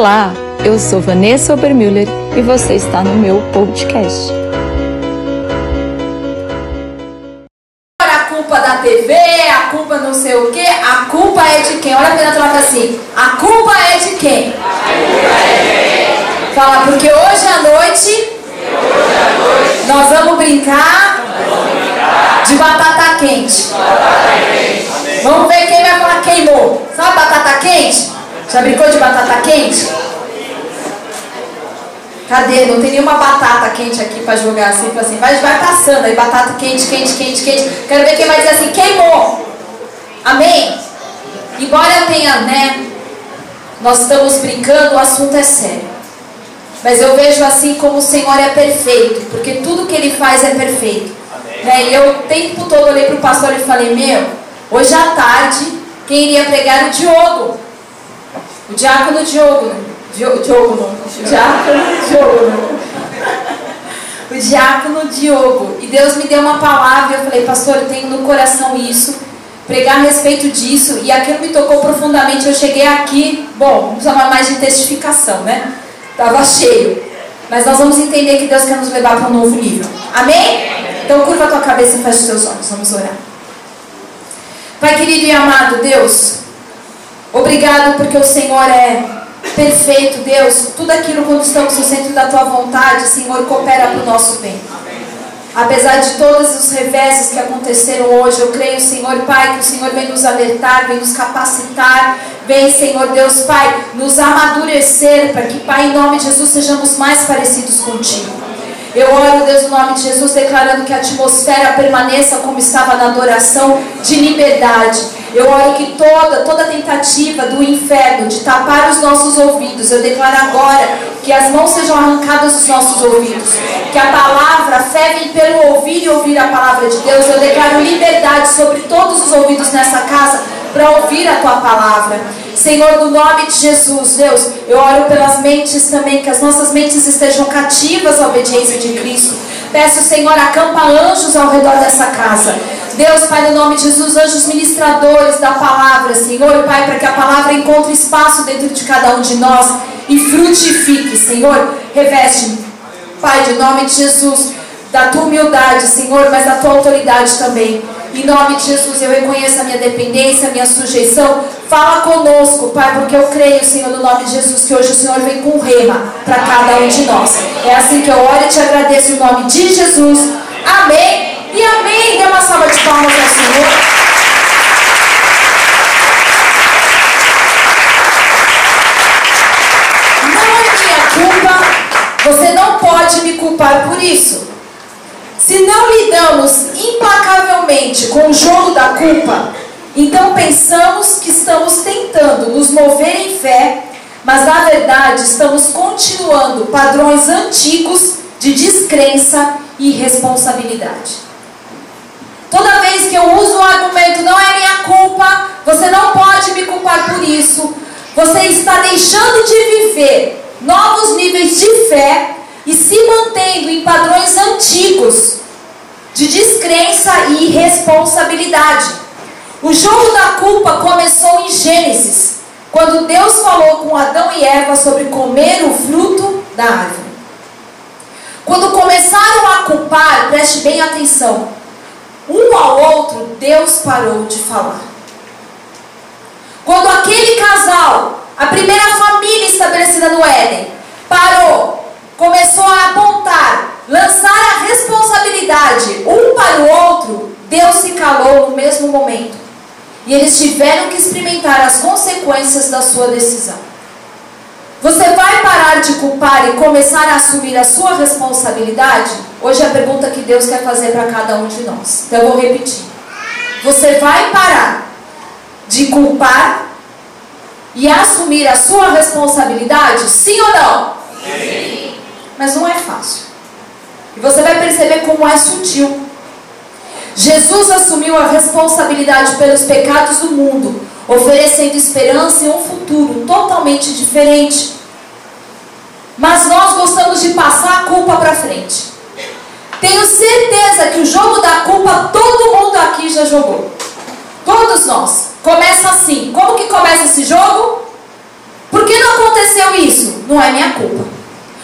Olá, eu sou Vanessa Obermüller e você está no meu podcast. A culpa da TV, a culpa não sei o que, a culpa é de quem? Olha a Fernanda fala assim, a culpa é de quem? Fala, porque hoje à noite nós vamos brincar de batata quente. Vamos ver quem vai falar queimou. Sabe batata quente? Já brincou de batata quente? Cadê? Não tem nenhuma batata quente aqui para jogar assim, assim. Vai, vai passando aí, batata quente, quente, quente, quente. Quero ver quem vai dizer assim, queimou. Amém? Embora tenha, né? Nós estamos brincando, o assunto é sério. Mas eu vejo assim como o Senhor é perfeito, porque tudo que Ele faz é perfeito. Né? E eu o tempo todo olhei para o pastor e falei, meu, hoje à tarde, quem iria pregar o Diogo? O diácono Diogo, né? Diogo, Diogo não. Diácono Diogo, né? O diácono Diogo. E Deus me deu uma palavra eu falei, pastor, eu tenho no coração isso, pregar a respeito disso. E aquilo me tocou profundamente. Eu cheguei aqui, bom, vamos chamar mais de testificação, né? Estava cheio. Mas nós vamos entender que Deus quer nos levar para um novo nível. Amém? Então curva a tua cabeça e fecha os teus olhos. Vamos orar. Pai querido e amado Deus, Obrigado porque o Senhor é perfeito, Deus. Tudo aquilo quando estamos no centro da tua vontade, Senhor, coopera para o nosso bem. Apesar de todos os reveses que aconteceram hoje, eu creio, Senhor Pai, que o Senhor vem nos alertar, vem nos capacitar, vem, Senhor Deus Pai, nos amadurecer para que, Pai, em nome de Jesus, sejamos mais parecidos contigo. Eu oro, Deus, no nome de Jesus, declarando que a atmosfera permaneça como estava na adoração de liberdade. Eu oro que toda, toda tentativa do inferno de tapar os nossos ouvidos, eu declaro agora que as mãos sejam arrancadas dos nossos ouvidos. Que a palavra, a pelo ouvir e ouvir a palavra de Deus. Eu declaro liberdade sobre todos os ouvidos nessa casa para ouvir a tua palavra. Senhor, no nome de Jesus, Deus, eu oro pelas mentes também, que as nossas mentes estejam cativas à obediência de Cristo. Peço, Senhor, acampa anjos ao redor dessa casa. Deus, Pai, no nome de Jesus, anjos ministradores da palavra, Senhor, Pai, para que a palavra encontre espaço dentro de cada um de nós e frutifique, Senhor. Reveste, Pai, de nome de Jesus, da tua humildade, Senhor, mas da tua autoridade também. Em nome de Jesus, eu reconheço a minha dependência, a minha sujeição. Fala conosco, Pai, porque eu creio, Senhor, no nome de Jesus, que hoje o Senhor vem com rema para cada um de nós. É assim que eu oro e te agradeço em nome de Jesus. Amém e amém. Dê uma salva de palmas ao Senhor. Você não pode me culpar por isso. Se não lidamos implacavelmente com o jogo da culpa, então pensamos que estamos tentando nos mover em fé, mas na verdade estamos continuando padrões antigos de descrença e irresponsabilidade. Toda vez que eu uso o argumento não é minha culpa, você não pode me culpar por isso, você está deixando de viver novos níveis de fé e se mantendo em padrões antigos de descrença e irresponsabilidade. O jogo da culpa começou em Gênesis, quando Deus falou com Adão e Eva sobre comer o fruto da árvore. Quando começaram a culpar, preste bem atenção, um ao outro, Deus parou de falar. Quando aquele casal, a primeira família estabelecida no Éden, parou, começou a apontar lançar a responsabilidade um para o outro, Deus se calou no mesmo momento. E eles tiveram que experimentar as consequências da sua decisão. Você vai parar de culpar e começar a assumir a sua responsabilidade? Hoje é a pergunta que Deus quer fazer para cada um de nós. Então eu vou repetir. Você vai parar de culpar e assumir a sua responsabilidade? Sim ou não? Sim. Mas não é fácil. E você vai perceber como é sutil. Jesus assumiu a responsabilidade pelos pecados do mundo, oferecendo esperança e um futuro totalmente diferente. Mas nós gostamos de passar a culpa para frente. Tenho certeza que o jogo da culpa todo mundo aqui já jogou. Todos nós. Começa assim. Como que começa esse jogo? Por que não aconteceu isso? Não é minha culpa.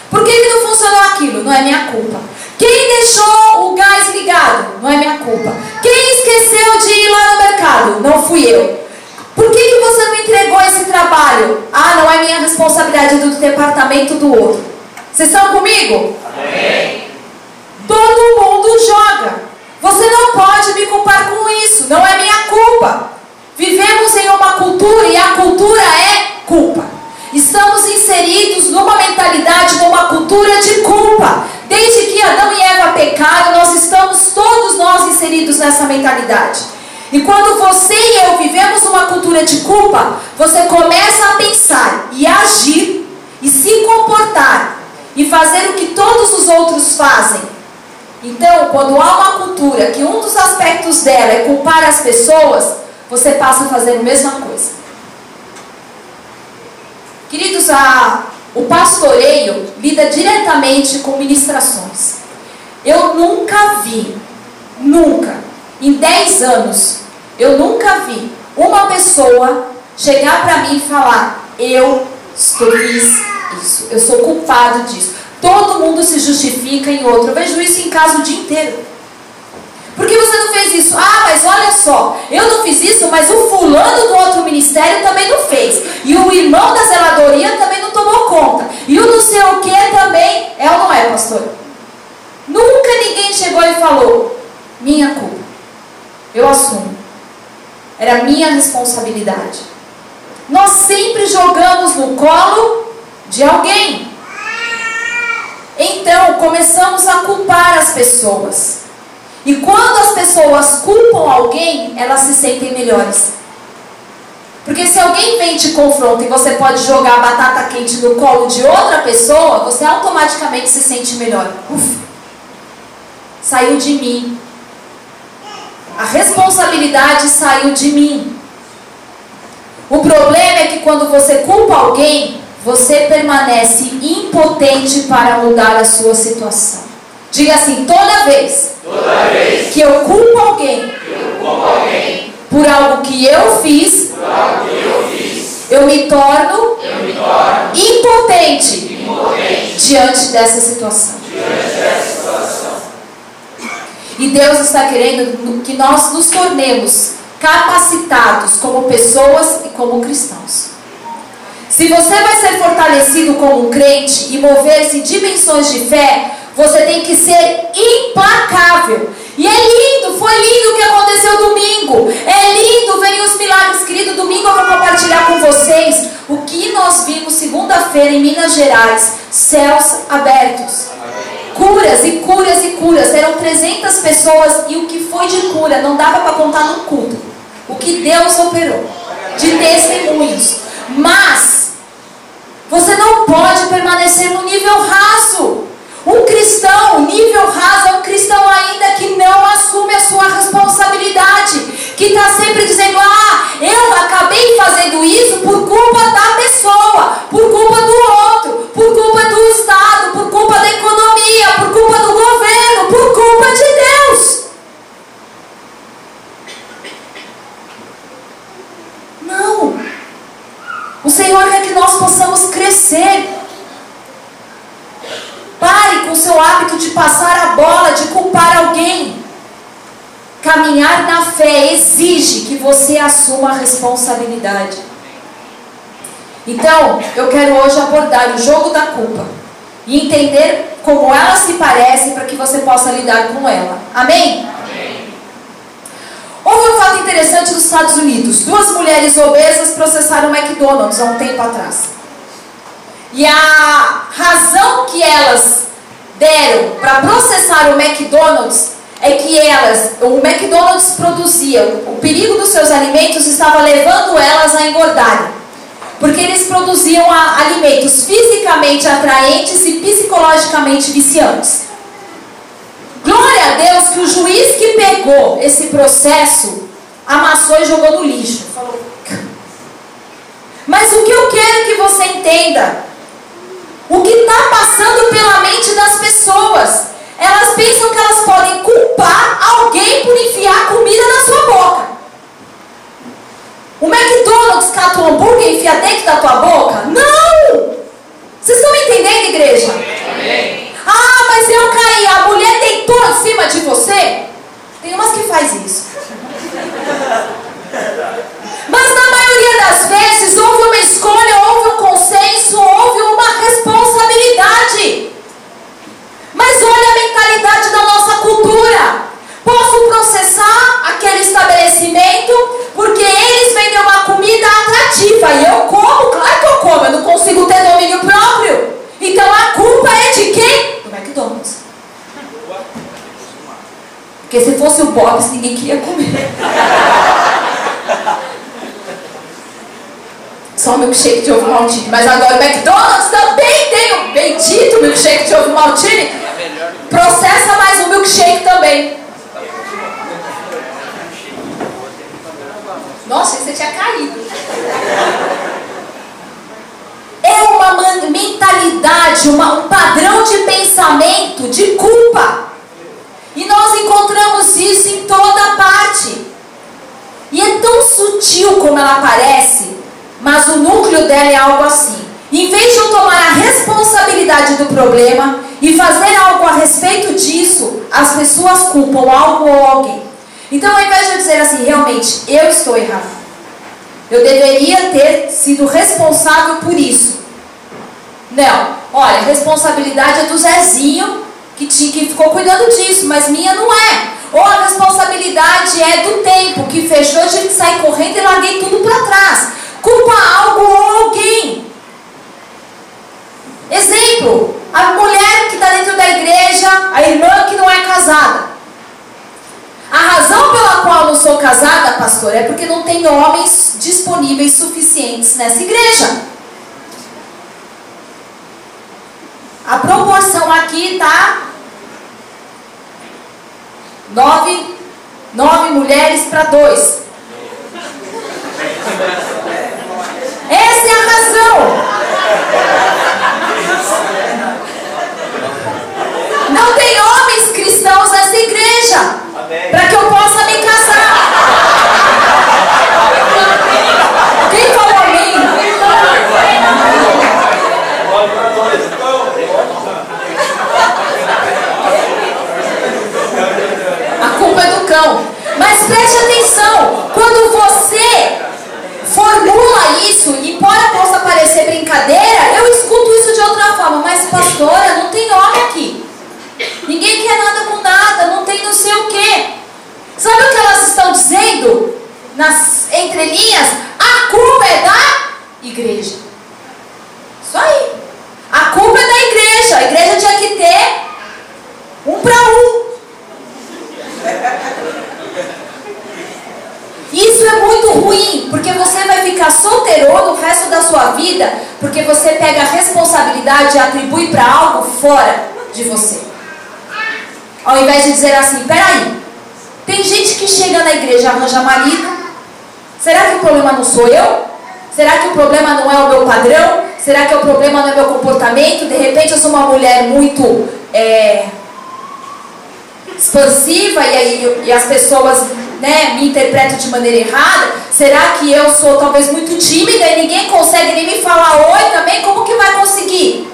Por que, que não funcionou aquilo? Não é minha culpa. Quem deixou o gás ligado? Não é minha culpa. Quem esqueceu de ir lá no mercado? Não fui eu. Por que, que você não entregou esse trabalho? Ah, não é minha responsabilidade do departamento do outro. Vocês estão comigo? Amém. Todo mundo joga. Você não pode me culpar com isso. Não é minha culpa. Vivemos em uma cultura e a cultura é culpa. Estamos inseridos numa mentalidade, numa cultura de culpa. Desde que Adão e Eva pecaram, nós estamos todos nós inseridos nessa mentalidade. E quando você e eu vivemos uma cultura de culpa, você começa a pensar e agir e se comportar e fazer o que todos os outros fazem. Então, quando há uma cultura que um dos aspectos dela é culpar as pessoas, você passa a fazer a mesma coisa. Queridos, a, o pastoreio lida diretamente com ministrações. Eu nunca vi, nunca, em 10 anos, eu nunca vi uma pessoa chegar para mim e falar: Eu fiz isso, eu sou culpado disso. Todo mundo se justifica em outro. Eu vejo isso em casa o dia inteiro. Por que você não fez isso? Ah, mas olha só, eu não fiz isso, mas o fulano do outro ministério também não fez. E o irmão da zeladoria também não tomou conta. E o não sei o que também. É ou não é, pastor? Nunca ninguém chegou e falou: Minha culpa. Eu assumo. Era minha responsabilidade. Nós sempre jogamos no colo de alguém. Então começamos a culpar as pessoas. E quando as pessoas culpam alguém, elas se sentem melhores. Porque se alguém vem te confronta e você pode jogar batata quente no colo de outra pessoa, você automaticamente se sente melhor. Uf, saiu de mim. A responsabilidade saiu de mim. O problema é que quando você culpa alguém, você permanece impotente para mudar a sua situação. Diga assim, toda vez, toda vez que eu culpo alguém, eu culpo alguém por algo que eu fiz, que eu, fiz eu, me torno, eu me torno impotente, impotente diante dessa situação. Diante dessa situação. E Deus está querendo que nós nos tornemos capacitados como pessoas e como cristãos. Se você vai ser fortalecido como um crente e mover-se em dimensões de fé, você tem que ser implacável. E é lindo, foi lindo o que aconteceu domingo. É lindo verem os milagres, querido. Domingo eu vou compartilhar com vocês o que nós vimos segunda-feira em Minas Gerais: céus abertos. Curas e curas e curas. Eram 300 pessoas e o que foi de cura não dava para contar no culto. O que Deus operou de testemunhos. Mas você não pode permanecer no nível raso. Um cristão, nível raso, é um cristão ainda que não assume a sua responsabilidade, que está sempre dizendo: Ah, eu acabei fazendo isso por culpa da pessoa, por culpa do outro, por culpa do Estado, por culpa da economia, por culpa do governo, por culpa de Deus. Não. O Senhor quer que nós possamos crescer. Pare com seu hábito de passar a bola, de culpar alguém. Caminhar na fé exige que você assuma a responsabilidade. Então, eu quero hoje abordar o jogo da culpa e entender como ela se parece para que você possa lidar com ela. Amém? Houve um fato interessante nos Estados Unidos. Duas mulheres obesas processaram McDonald's há um tempo atrás. E a razão que elas deram para processar o McDonald's é que elas, o McDonald's produzia, o perigo dos seus alimentos estava levando elas a engordarem. Porque eles produziam alimentos fisicamente atraentes e psicologicamente viciantes. Glória a Deus que o juiz que pegou esse processo amassou e jogou no lixo. Mas o que eu quero que você entenda, o que está passando pela mente das pessoas. Elas pensam que elas podem culpar alguém por enfiar comida na sua boca. O McDonald's cata o hambúrguer e enfia dentro da tua boca? Não! Vocês estão me entendendo, igreja? Amém. Ah, mas eu caí, a mulher deitou em cima de você? Tem umas que faz isso. mas na maioria das vezes, houve uma escolha, houve um responsabilidade. Mas olha a mentalidade da nossa cultura. Posso processar aquele estabelecimento porque eles vendem uma comida atrativa e eu como, claro que eu como, eu não consigo ter domínio próprio. Então a culpa é de quem? Do McDonald's. Porque se fosse o Bob's, ninguém queria comer. Só o milkshake de ovo maltine. Mas agora o McDonald's também tem o bendito milkshake de ovo maltine. Processa mais um milkshake também. Nossa, você tinha caído. É uma mentalidade, uma, um padrão de pensamento de culpa. E nós encontramos isso em toda parte. E é tão sutil como ela parece, mas o núcleo dela é algo assim. Em vez de eu tomar a responsabilidade do problema e fazer algo a respeito disso, as pessoas culpam algo ou alguém. Então, ao invés de eu dizer assim, realmente, eu estou errado, eu deveria ter sido responsável por isso. Não, olha, responsabilidade é do Zezinho, que, tinha, que ficou cuidando disso, mas minha não é. Ou a responsabilidade é do tempo, que fechou, a gente sai correndo e larguei tudo para trás. Culpa algo ou alguém. Exemplo, a mulher que está dentro da igreja, a irmã que não é casada. A razão pela qual não sou casada, pastor, é porque não tem homens disponíveis suficientes nessa igreja. A proporção aqui tá nove, nove mulheres para dois. Essa é a razão. Não tem homens cristãos nessa igreja para que eu possa me casar. Quem falou a mim? A culpa é do cão. Mas preste atenção, quando você formula isso, e embora possa parecer brincadeira, eu escuto isso de outra forma, mas pastora, não tem homem aqui. Ninguém quer nada com nada, não tem não sei o quê. Sabe o que elas estão dizendo? Nas entrelinhas, a culpa é da igreja. Isso aí. A culpa é da igreja. A igreja tinha que ter um para um. Isso é muito ruim, porque você vai ficar solteiro no resto da sua vida, porque você pega a responsabilidade e atribui para algo fora de você. Ao invés de dizer assim, peraí, tem gente que chega na igreja arranja marido. Será que o problema não sou eu? Será que o problema não é o meu padrão? Será que o problema não é o meu comportamento? De repente eu sou uma mulher muito é, expansiva e, aí, e as pessoas né, me interpretam de maneira errada? Será que eu sou talvez muito tímida e ninguém consegue nem me falar oi também? Como que vai conseguir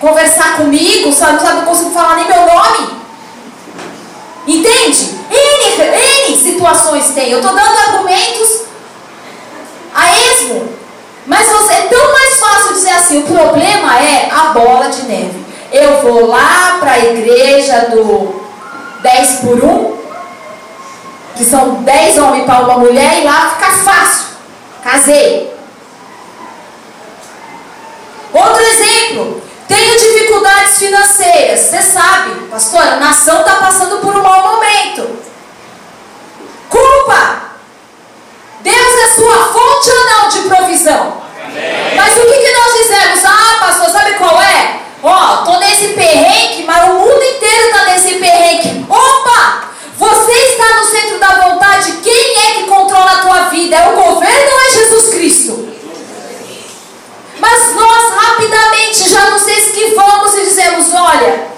conversar comigo? Sabe, sabe, não consigo falar nem meu nome? Entende? N, N situações tem. Eu estou dando argumentos a esmo. Mas você, é tão mais fácil dizer assim: o problema é a bola de neve. Eu vou lá para a igreja do 10 por 1, que são 10 homens para uma mulher, e lá fica fácil. Casei. Outro exemplo, tenho dificuldades financeiras. Você sabe, pastora, a nação está passando por um mau momento. Culpa! Deus é sua fonte ou não de provisão? Amém. Mas o que, que nós dizemos? Ah, pastor, sabe qual é? Ó, tô nesse perrengue, mas o mundo inteiro está nesse perrengue. Opa! Você está no centro da vontade. Quem é que controla a tua vida? É o governo ou é Jesus Cristo? Mas nós rapidamente já nos esquivamos e dizemos: olha,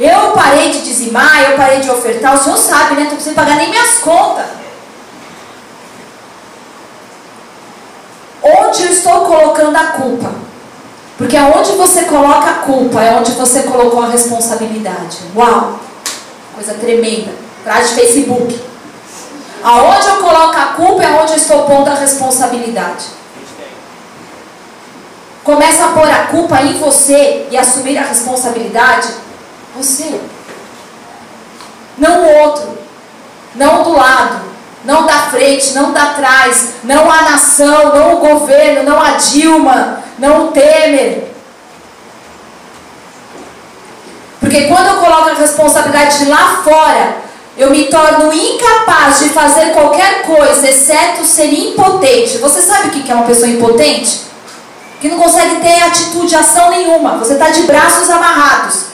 eu parei de dizimar, eu parei de ofertar, o senhor sabe, né? Não preciso pagar nem minhas contas. Onde eu estou colocando a culpa? Porque aonde você coloca a culpa é onde você colocou a responsabilidade. Uau! Coisa tremenda. Frase de Facebook. Aonde eu coloco a culpa é onde eu estou pondo a responsabilidade. Começa a pôr a culpa em você e assumir a responsabilidade. Você. Não o outro. Não do lado. Não da frente, não da trás. Não a nação, não o governo, não a Dilma, não o Temer. Porque quando eu coloco a responsabilidade lá fora, eu me torno incapaz de fazer qualquer coisa, exceto ser impotente. Você sabe o que é uma pessoa impotente? Que não consegue ter atitude, ação nenhuma. Você está de braços amarrados.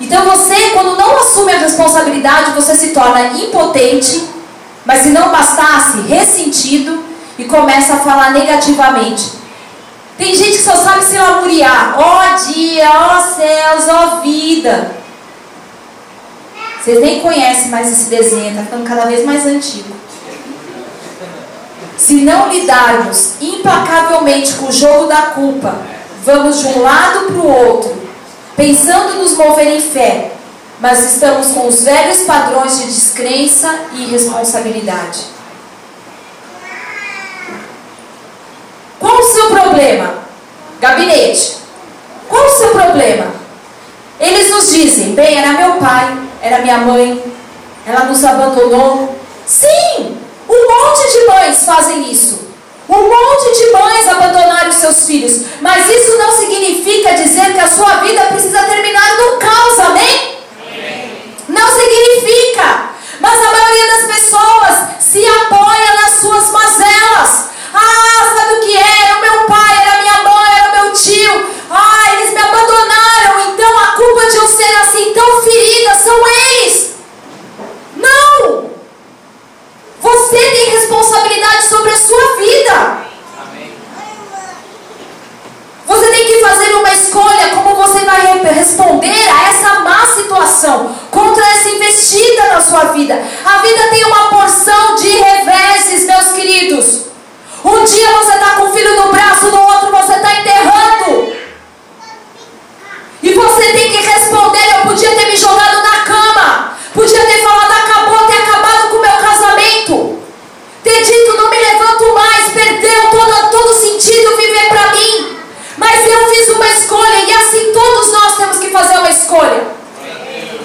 Então você, quando não assume a responsabilidade, você se torna impotente, mas se não bastasse, ressentido e começa a falar negativamente. Tem gente que só sabe se lamuriar. Ó oh, dia, ó oh, céus, ó oh, vida. Vocês nem conhecem mais esse desenho, está ficando cada vez mais antigo. Se não lidarmos implacavelmente com o jogo da culpa, vamos de um lado para o outro, pensando nos mover em fé, mas estamos com os velhos padrões de descrença e irresponsabilidade. Qual o seu problema? Gabinete. Qual o seu problema? Eles nos dizem, bem, era meu pai, era minha mãe, ela nos abandonou. Sim, um monte de mães fazem isso. Um monte de mães abandonaram seus filhos. Mas isso não significa dizer que a sua vida precisa terminar no caos, amém? Não significa. Mas a maioria das pessoas se apoia nas suas mazelas. Ah, sabe o que é? Era o meu pai, era minha mãe, era meu tio. Ah, eles me abandonaram. Então a culpa de eu ser assim tão ferida são eles. Não! Você tem responsabilidade sobre a sua vida. Você tem que fazer uma escolha responder a essa má situação, contra essa investida na sua vida. A vida tem uma porção de reveses, meus queridos. Um dia você está com o filho no braço, no outro você está enterrando. E você tem que responder: eu podia ter me jogado na cama, podia ter falado acabou, ter acabado com o meu casamento, ter dito não me levanto mais, perdeu todo, todo sentido viver para mim. Mas eu fiz uma escolha e assim que fazer uma escolha.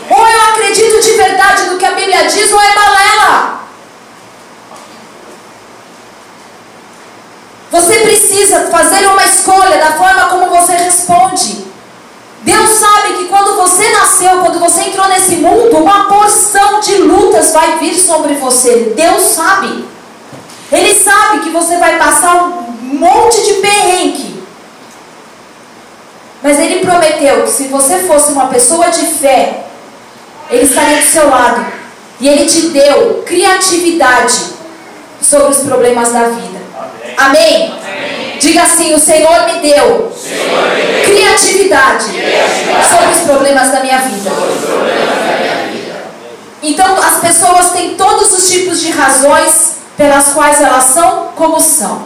Ou eu acredito de verdade no que a Bíblia diz, ou é balela. Você precisa fazer uma escolha da forma como você responde. Deus sabe que quando você nasceu, quando você entrou nesse mundo, uma porção de lutas vai vir sobre você. Deus sabe. Ele sabe que você vai passar um monte de perrengue. Mas ele prometeu que se você fosse uma pessoa de fé, ele estaria do seu lado. E ele te deu criatividade sobre os problemas da vida. Amém? Amém. Diga assim: o Senhor me deu, Senhor me deu criatividade, criatividade, sobre os problemas da minha vida. Então, as pessoas têm todos os tipos de razões pelas quais elas são como são.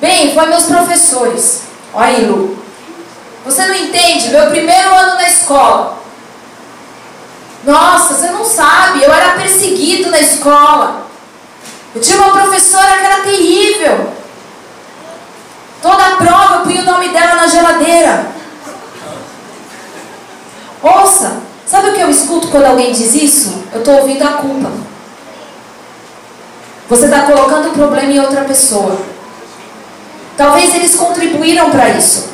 Bem, foi meus professores. Olha aí, Lu. Você não entende? Meu primeiro ano na escola. Nossa, você não sabe. Eu era perseguido na escola. Eu tinha uma professora que era terrível. Toda a prova eu punha o nome dela na geladeira. Ouça, sabe o que eu escuto quando alguém diz isso? Eu estou ouvindo a culpa. Você está colocando o problema em outra pessoa. Talvez eles contribuíram para isso.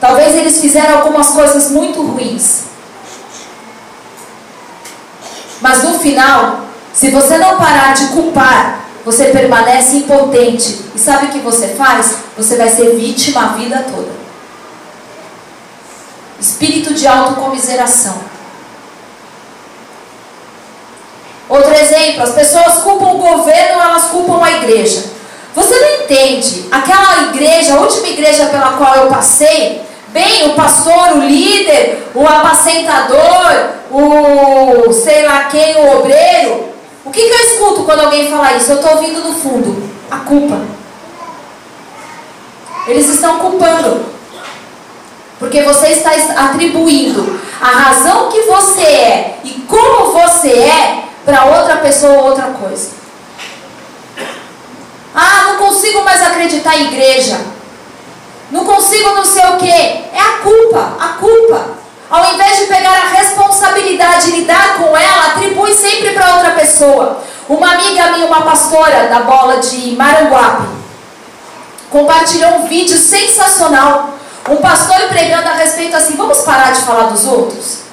Talvez eles fizeram algumas coisas muito ruins. Mas no final, se você não parar de culpar você permanece impotente. E sabe o que você faz? Você vai ser vítima a vida toda. Espírito de autocomiseração. Outro exemplo, as pessoas culpam o governo, elas culpam a igreja. Você não entende? Aquela igreja, a última igreja pela qual eu passei, bem, o pastor, o líder, o apacentador, o sei lá quem, o obreiro, o que, que eu escuto quando alguém fala isso? Eu estou ouvindo no fundo a culpa. Eles estão culpando. Porque você está atribuindo a razão que você é e como você é para outra pessoa ou outra coisa. Ah, não consigo mais acreditar em igreja. Não consigo não sei o que. É a culpa, a culpa. Ao invés de pegar a responsabilidade e lidar com ela, atribui sempre para outra pessoa. Uma amiga minha, uma pastora da bola de Maranguape, compartilhou um vídeo sensacional. Um pastor pregando a respeito assim: vamos parar de falar dos outros?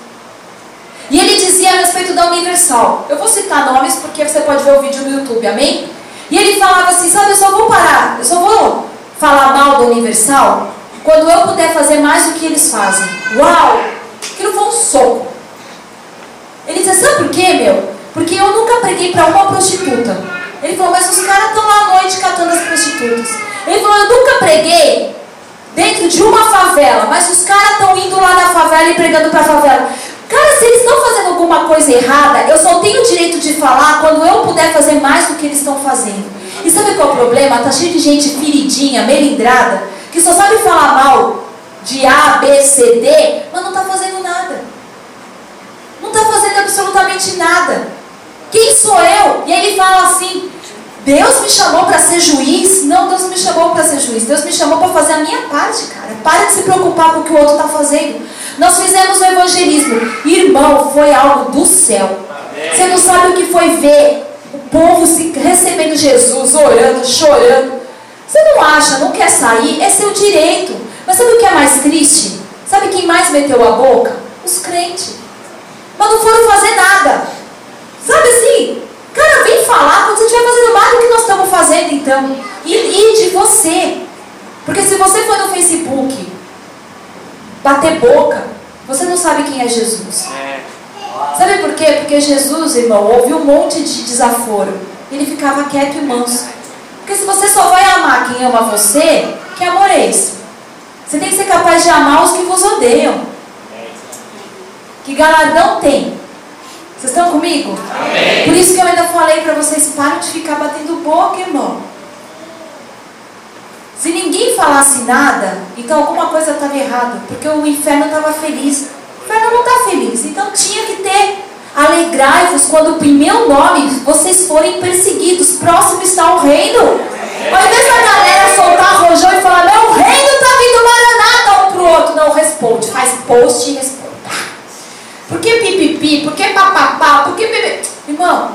E ele dizia a respeito da Universal. Eu vou citar nomes porque você pode ver o vídeo no YouTube, amém? E ele falava assim: sabe, eu só vou parar, eu só vou falar mal da Universal quando eu puder fazer mais do que eles fazem. Uau! Aquilo foi um soco. Ele dizia: sabe por quê, meu? Porque eu nunca preguei para uma prostituta. Ele falou: mas os caras estão lá à noite catando as prostitutas. Ele falou: eu nunca preguei dentro de uma favela, mas os caras estão indo lá na favela e pregando para a favela. Cara, se eles estão fazendo alguma coisa errada, eu só tenho o direito de falar quando eu puder fazer mais do que eles estão fazendo. E sabe qual é o problema? Tá cheio de gente feridinha, melindrada, que só sabe falar mal de A, B, C, D, mas não está fazendo nada. Não está fazendo absolutamente nada. Quem sou eu? E ele fala assim: Deus me chamou para ser juiz? Não, Deus me chamou para ser juiz. Deus me chamou para fazer a minha parte, cara. Para de se preocupar com o que o outro está fazendo. Nós fizemos o evangelismo. Irmão, foi algo do céu. Você não sabe o que foi ver povo se recebendo Jesus, orando, chorando. Você não acha, não quer sair? É seu direito. Mas sabe o que é mais triste? Sabe quem mais meteu a boca? Os crentes. Mas não foram fazer nada. Sabe assim? Cara, vem falar quando você estiver fazendo mais do que nós estamos fazendo, então. E, e de você. Porque se você for no Facebook bater boca, você não sabe quem é Jesus. Sabe por quê? Porque Jesus, irmão, ouviu um monte de desaforo. Ele ficava quieto e manso. Porque se você só vai amar quem ama você, que amor é esse? Você tem que ser capaz de amar os que vos odeiam. Que galardão tem? Vocês estão comigo? Amém. Por isso que eu ainda falei para vocês, parem de ficar batendo boca, irmão. Se ninguém falasse nada, então alguma coisa estava errada, porque o inferno estava feliz. O inferno não está feliz, então tinha que ter. Alegrai-vos quando em meu nome vocês forem perseguidos. Próximo está o reino. Ao invés da galera soltar rojão e falar, meu reino está vindo maranata um pro outro. Não, responde, faz post e responde. Por que pipipi? Por que papapá? Por que bebê? Irmão,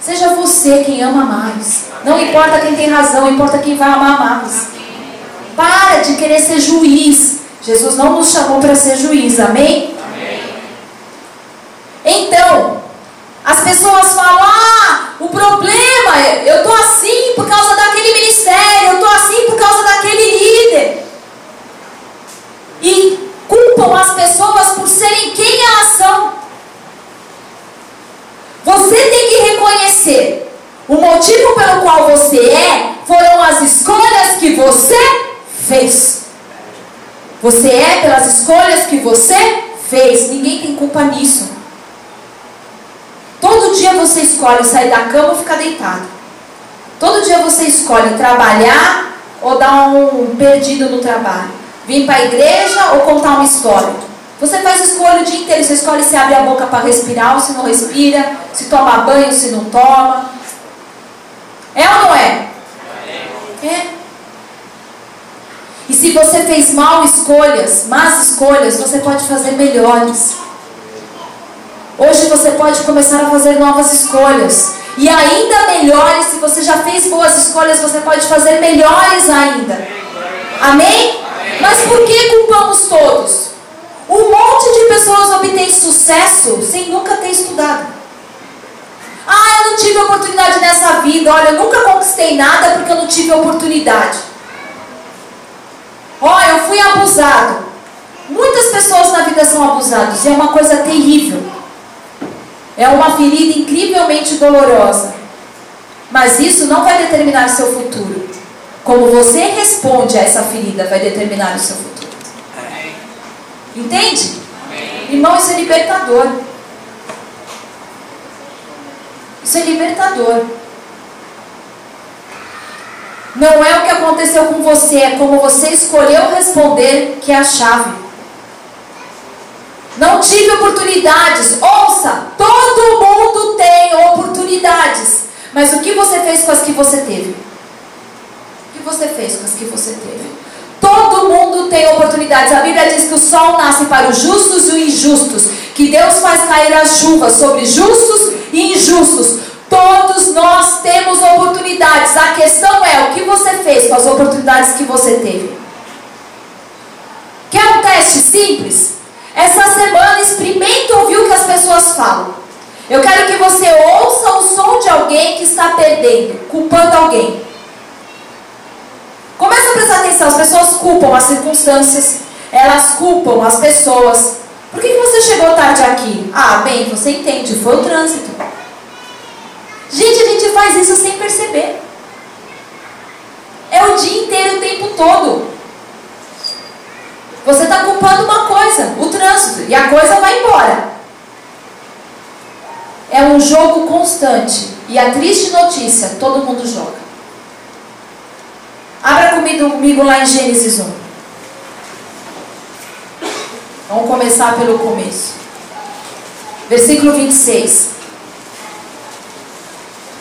seja você quem ama mais. Não importa quem tem razão, importa quem vai amar mais. Para de querer ser juiz. Jesus não nos chamou para ser juiz, amém? Então, as pessoas falam: ah, o problema, é, eu estou assim por causa daquele ministério, eu estou assim por causa daquele líder. E culpam as pessoas por serem quem elas são. Você tem que reconhecer o motivo pelo qual você é foram as escolhas que você fez. Você é pelas escolhas que você fez. Ninguém tem culpa nisso. Todo dia você escolhe sair da cama ou ficar deitado. Todo dia você escolhe trabalhar ou dar um perdido no trabalho. Vir para a igreja ou contar uma história. Você faz escolha o dia inteiro. Você escolhe se abre a boca para respirar ou se não respira. Se toma banho ou se não toma. É ou não é? É. E se você fez mal escolhas, más escolhas, você pode fazer melhores. Hoje você pode começar a fazer novas escolhas. E ainda melhores, se você já fez boas escolhas, você pode fazer melhores ainda. Amém? Mas por que culpamos todos? Um monte de pessoas obtém sucesso sem nunca ter estudado. Ah, eu não tive oportunidade nessa vida. Olha, eu nunca conquistei nada porque eu não tive oportunidade. Olha, eu fui abusado. Muitas pessoas na vida são abusadas e é uma coisa terrível. É uma ferida incrivelmente dolorosa. Mas isso não vai determinar o seu futuro. Como você responde a essa ferida vai determinar o seu futuro. Entende? Irmão, isso é libertador. Isso é libertador. Não é o que aconteceu com você, é como você escolheu responder que é a chave. Não tive oportunidades. Ouça, todo mundo tem oportunidades. Mas o que você fez com as que você teve? O que você fez com as que você teve? Todo mundo tem oportunidades. A Bíblia diz que o sol nasce para os justos e os injustos. Que Deus faz cair as chuvas sobre justos e injustos. Todos nós temos oportunidades. A questão é o que você fez com as oportunidades que você teve. Quer um teste simples? Essa semana experimenta ouvir o que as pessoas falam. Eu quero que você ouça o som de alguém que está perdendo, culpando alguém. Começa a prestar atenção, as pessoas culpam as circunstâncias, elas culpam as pessoas. Por que, que você chegou tarde aqui? Ah, bem, você entende, foi o trânsito. Gente, a gente faz isso sem perceber. É o dia inteiro, o tempo todo. Você está culpando uma coisa, o trânsito, e a coisa vai embora. É um jogo constante. E a triste notícia, todo mundo joga. Abra comigo, comigo lá em Gênesis 1. Vamos começar pelo começo. Versículo 26.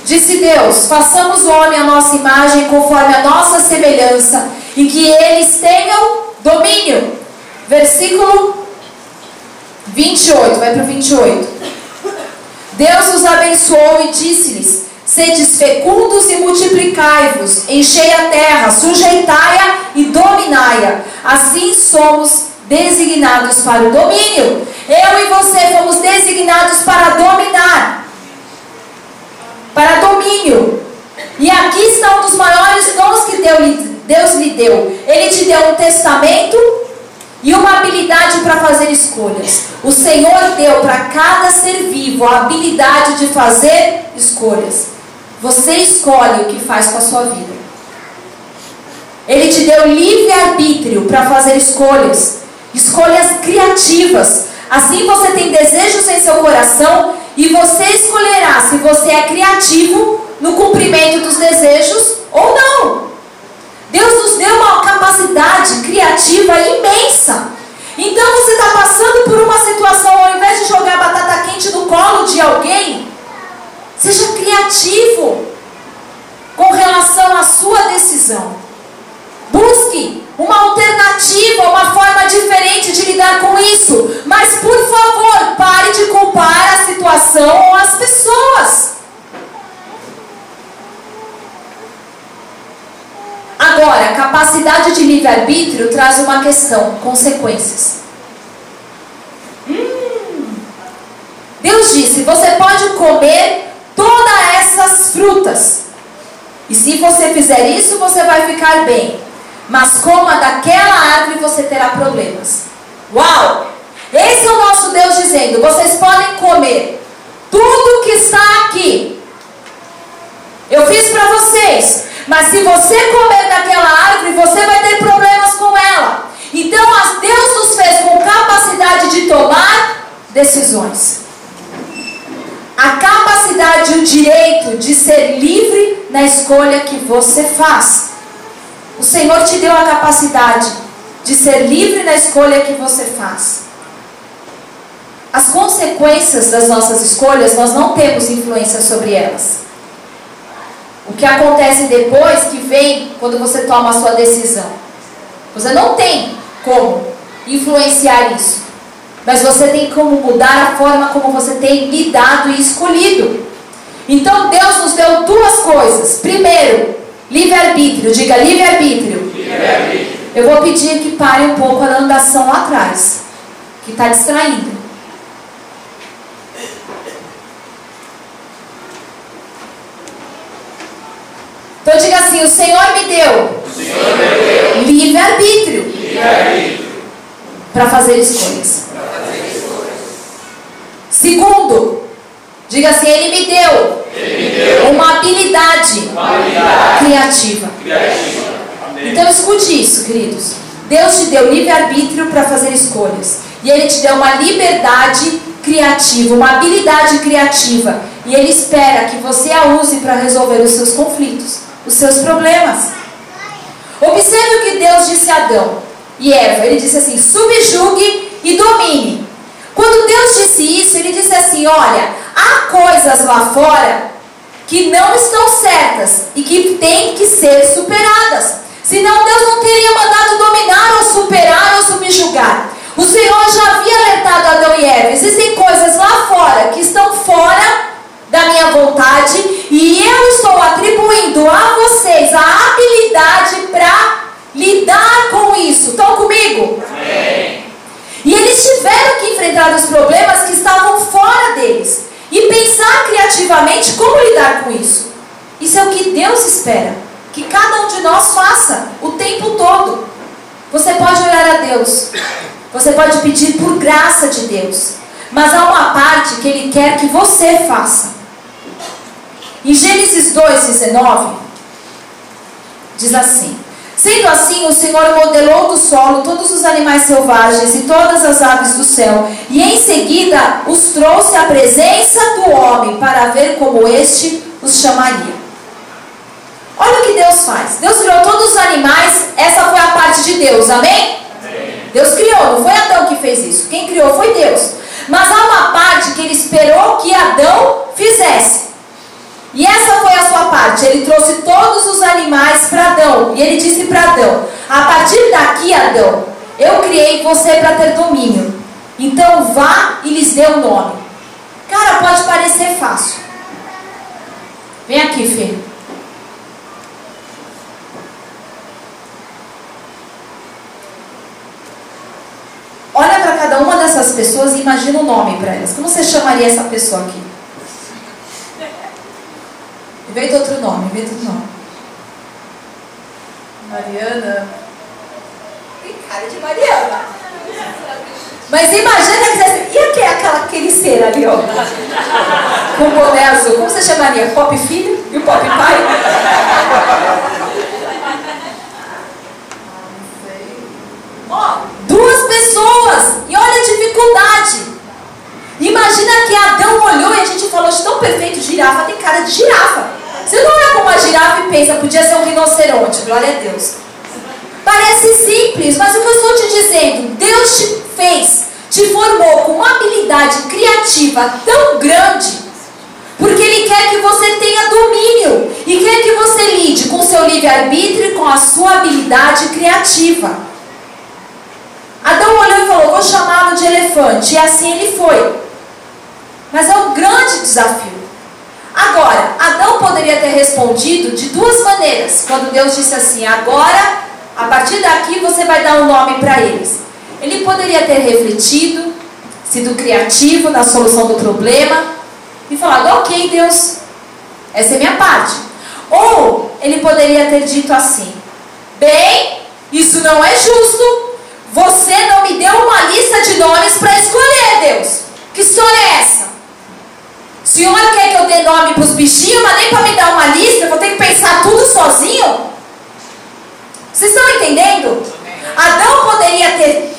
Disse Deus: façamos o homem a nossa imagem, conforme a nossa semelhança, e que eles tenham domínio. Versículo 28, vai para o 28. Deus os abençoou e disse-lhes: Sedes fecundos e multiplicai-vos, enchei a terra, sujeitai-a e dominai-a. Assim somos designados para o domínio. Eu e você fomos designados para dominar para domínio. E aqui está um dos maiores dons que Deus lhe deu. Ele te deu um testamento e uma habilidade para fazer escolhas. O Senhor deu para cada ser vivo a habilidade de fazer escolhas. Você escolhe o que faz com a sua vida. Ele te deu livre arbítrio para fazer escolhas, escolhas criativas. Assim você tem desejos em seu coração e você escolherá se você é criativo no cumprimento dos desejos ou não. Deus nos deu uma capacidade criativa imensa. Então você está passando por uma situação, ao invés de jogar batata quente no colo de alguém, seja criativo com relação à sua decisão. Busque uma alternativa, uma forma diferente de lidar com isso. Mas, por favor, pare de culpar a situação ou as pessoas. Agora, capacidade de livre-arbítrio traz uma questão, consequências. Hum. Deus disse: você pode comer todas essas frutas. E se você fizer isso, você vai ficar bem mas coma daquela árvore você terá problemas. Uau! Esse é o nosso Deus dizendo: vocês podem comer tudo que está aqui. Eu fiz para vocês, mas se você comer daquela árvore, você vai ter problemas com ela. Então, Deus nos fez com capacidade de tomar decisões. A capacidade e o direito de ser livre na escolha que você faz. O Senhor te deu a capacidade de ser livre na escolha que você faz. As consequências das nossas escolhas, nós não temos influência sobre elas. O que acontece depois que vem quando você toma a sua decisão. Você não tem como influenciar isso. Mas você tem como mudar a forma como você tem lidado e escolhido. Então Deus nos deu duas coisas. Primeiro, Livre-arbítrio, diga livre-arbítrio. Livre-arbítrio. Eu vou pedir que pare um pouco a andação lá atrás, que está distraindo. Então diga assim: o Senhor me deu, deu. livre-arbítrio Livre para fazer escolhas. Segundo, diga assim: Ele me deu uma habilidade, uma habilidade criativa. criativa. Então escute isso, queridos. Deus te deu livre-arbítrio para fazer escolhas. E Ele te deu uma liberdade criativa, uma habilidade criativa. E Ele espera que você a use para resolver os seus conflitos, os seus problemas. Observe o que Deus disse a Adão e Eva. Ele disse assim: subjugue e domine. Quando Deus disse isso, Ele disse assim: olha, há coisas lá fora que não estão certas e que têm que ser superadas. Senão Deus não teria mandado dominar ou superar ou subjugar. O Senhor já havia alertado Adão e Eva. Existem coisas lá fora que estão fora da minha vontade e eu estou atribuindo a vocês a habilidade para lidar com isso. Estão comigo? Amém. E eles tiveram concentrar nos problemas que estavam fora deles e pensar criativamente como lidar com isso. Isso é o que Deus espera que cada um de nós faça o tempo todo. Você pode orar a Deus, você pode pedir por graça de Deus, mas há uma parte que Ele quer que você faça. Em Gênesis 2,19, diz assim: Sendo assim, o Senhor modelou do solo todos os animais selvagens e todas as aves do céu, e em seguida os trouxe à presença do homem para ver como este os chamaria. Olha o que Deus faz. Deus criou todos os animais, essa foi a parte de Deus, amém? Deus criou, não foi Adão que fez isso. Quem criou foi Deus. Mas há uma parte que ele esperou que Adão fizesse. E essa foi a sua parte. Ele trouxe todos os animais para Adão. E ele disse para Adão: A partir daqui, Adão, eu criei você para ter domínio. Então vá e lhes dê o um nome. Cara, pode parecer fácil. Vem aqui, filho. Olha para cada uma dessas pessoas e imagina o um nome para elas. Como você chamaria essa pessoa aqui? Inventa outro nome, inventa outro nome. Mariana. Tem cara de Mariana. Mas imagina que você. E aquele, aquela, aquele ser ali, ó? Com boné azul. Como você chamaria? Pop filho e o pop pai? Ó, duas pessoas. E olha a dificuldade. Imagina que Adão olhou e a gente falou, tão perfeito, girafa tem cara de girafa. Você não olha para uma girafa e pensa, podia ser um rinoceronte, glória a Deus. Parece simples, mas o que eu estou te dizendo, Deus te fez, te formou com uma habilidade criativa tão grande, porque Ele quer que você tenha domínio e quer que você lide com o seu livre-arbítrio e com a sua habilidade criativa. Adão olhou e falou: Vou chamá-lo de elefante. E assim ele foi. Mas é um grande desafio. Agora, Adão poderia ter respondido de duas maneiras. Quando Deus disse assim: Agora, a partir daqui você vai dar um nome para eles. Ele poderia ter refletido, sido criativo na solução do problema e falado: Ok, Deus, essa é minha parte. Ou ele poderia ter dito assim: Bem, isso não é justo. Você não me deu uma lista de nomes para escolher, Deus. Que história é essa? O senhor quer que eu dê nome para os bichinhos, mas nem para me dar uma lista, eu vou ter que pensar tudo sozinho? Vocês estão entendendo? Adão poderia ter.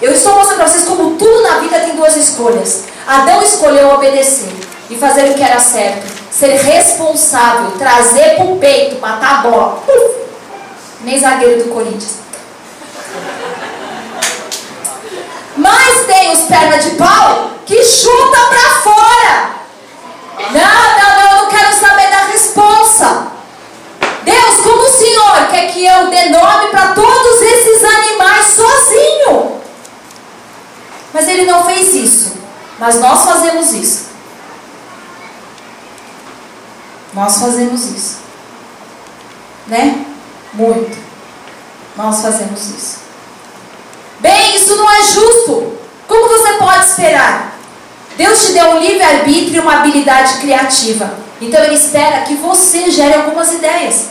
Eu estou mostrando para vocês como tudo na vida tem duas escolhas. Adão escolheu obedecer e fazer o que era certo, ser responsável, trazer para o peito, matar a bola. Uf, nem zagueiro do Corinthians. Mas tem os pernas de pau que chuta para fora. Não, não, não, eu não quero saber da responsa. Deus, como o Senhor quer que eu dê nome para todos esses animais sozinho? Mas ele não fez isso. Mas nós fazemos isso. Nós fazemos isso. Né? Muito. Nós fazemos isso. Bem, isso não é justo. Como você pode esperar? Deus te deu um livre-arbítrio e uma habilidade criativa. Então Ele espera que você gere algumas ideias.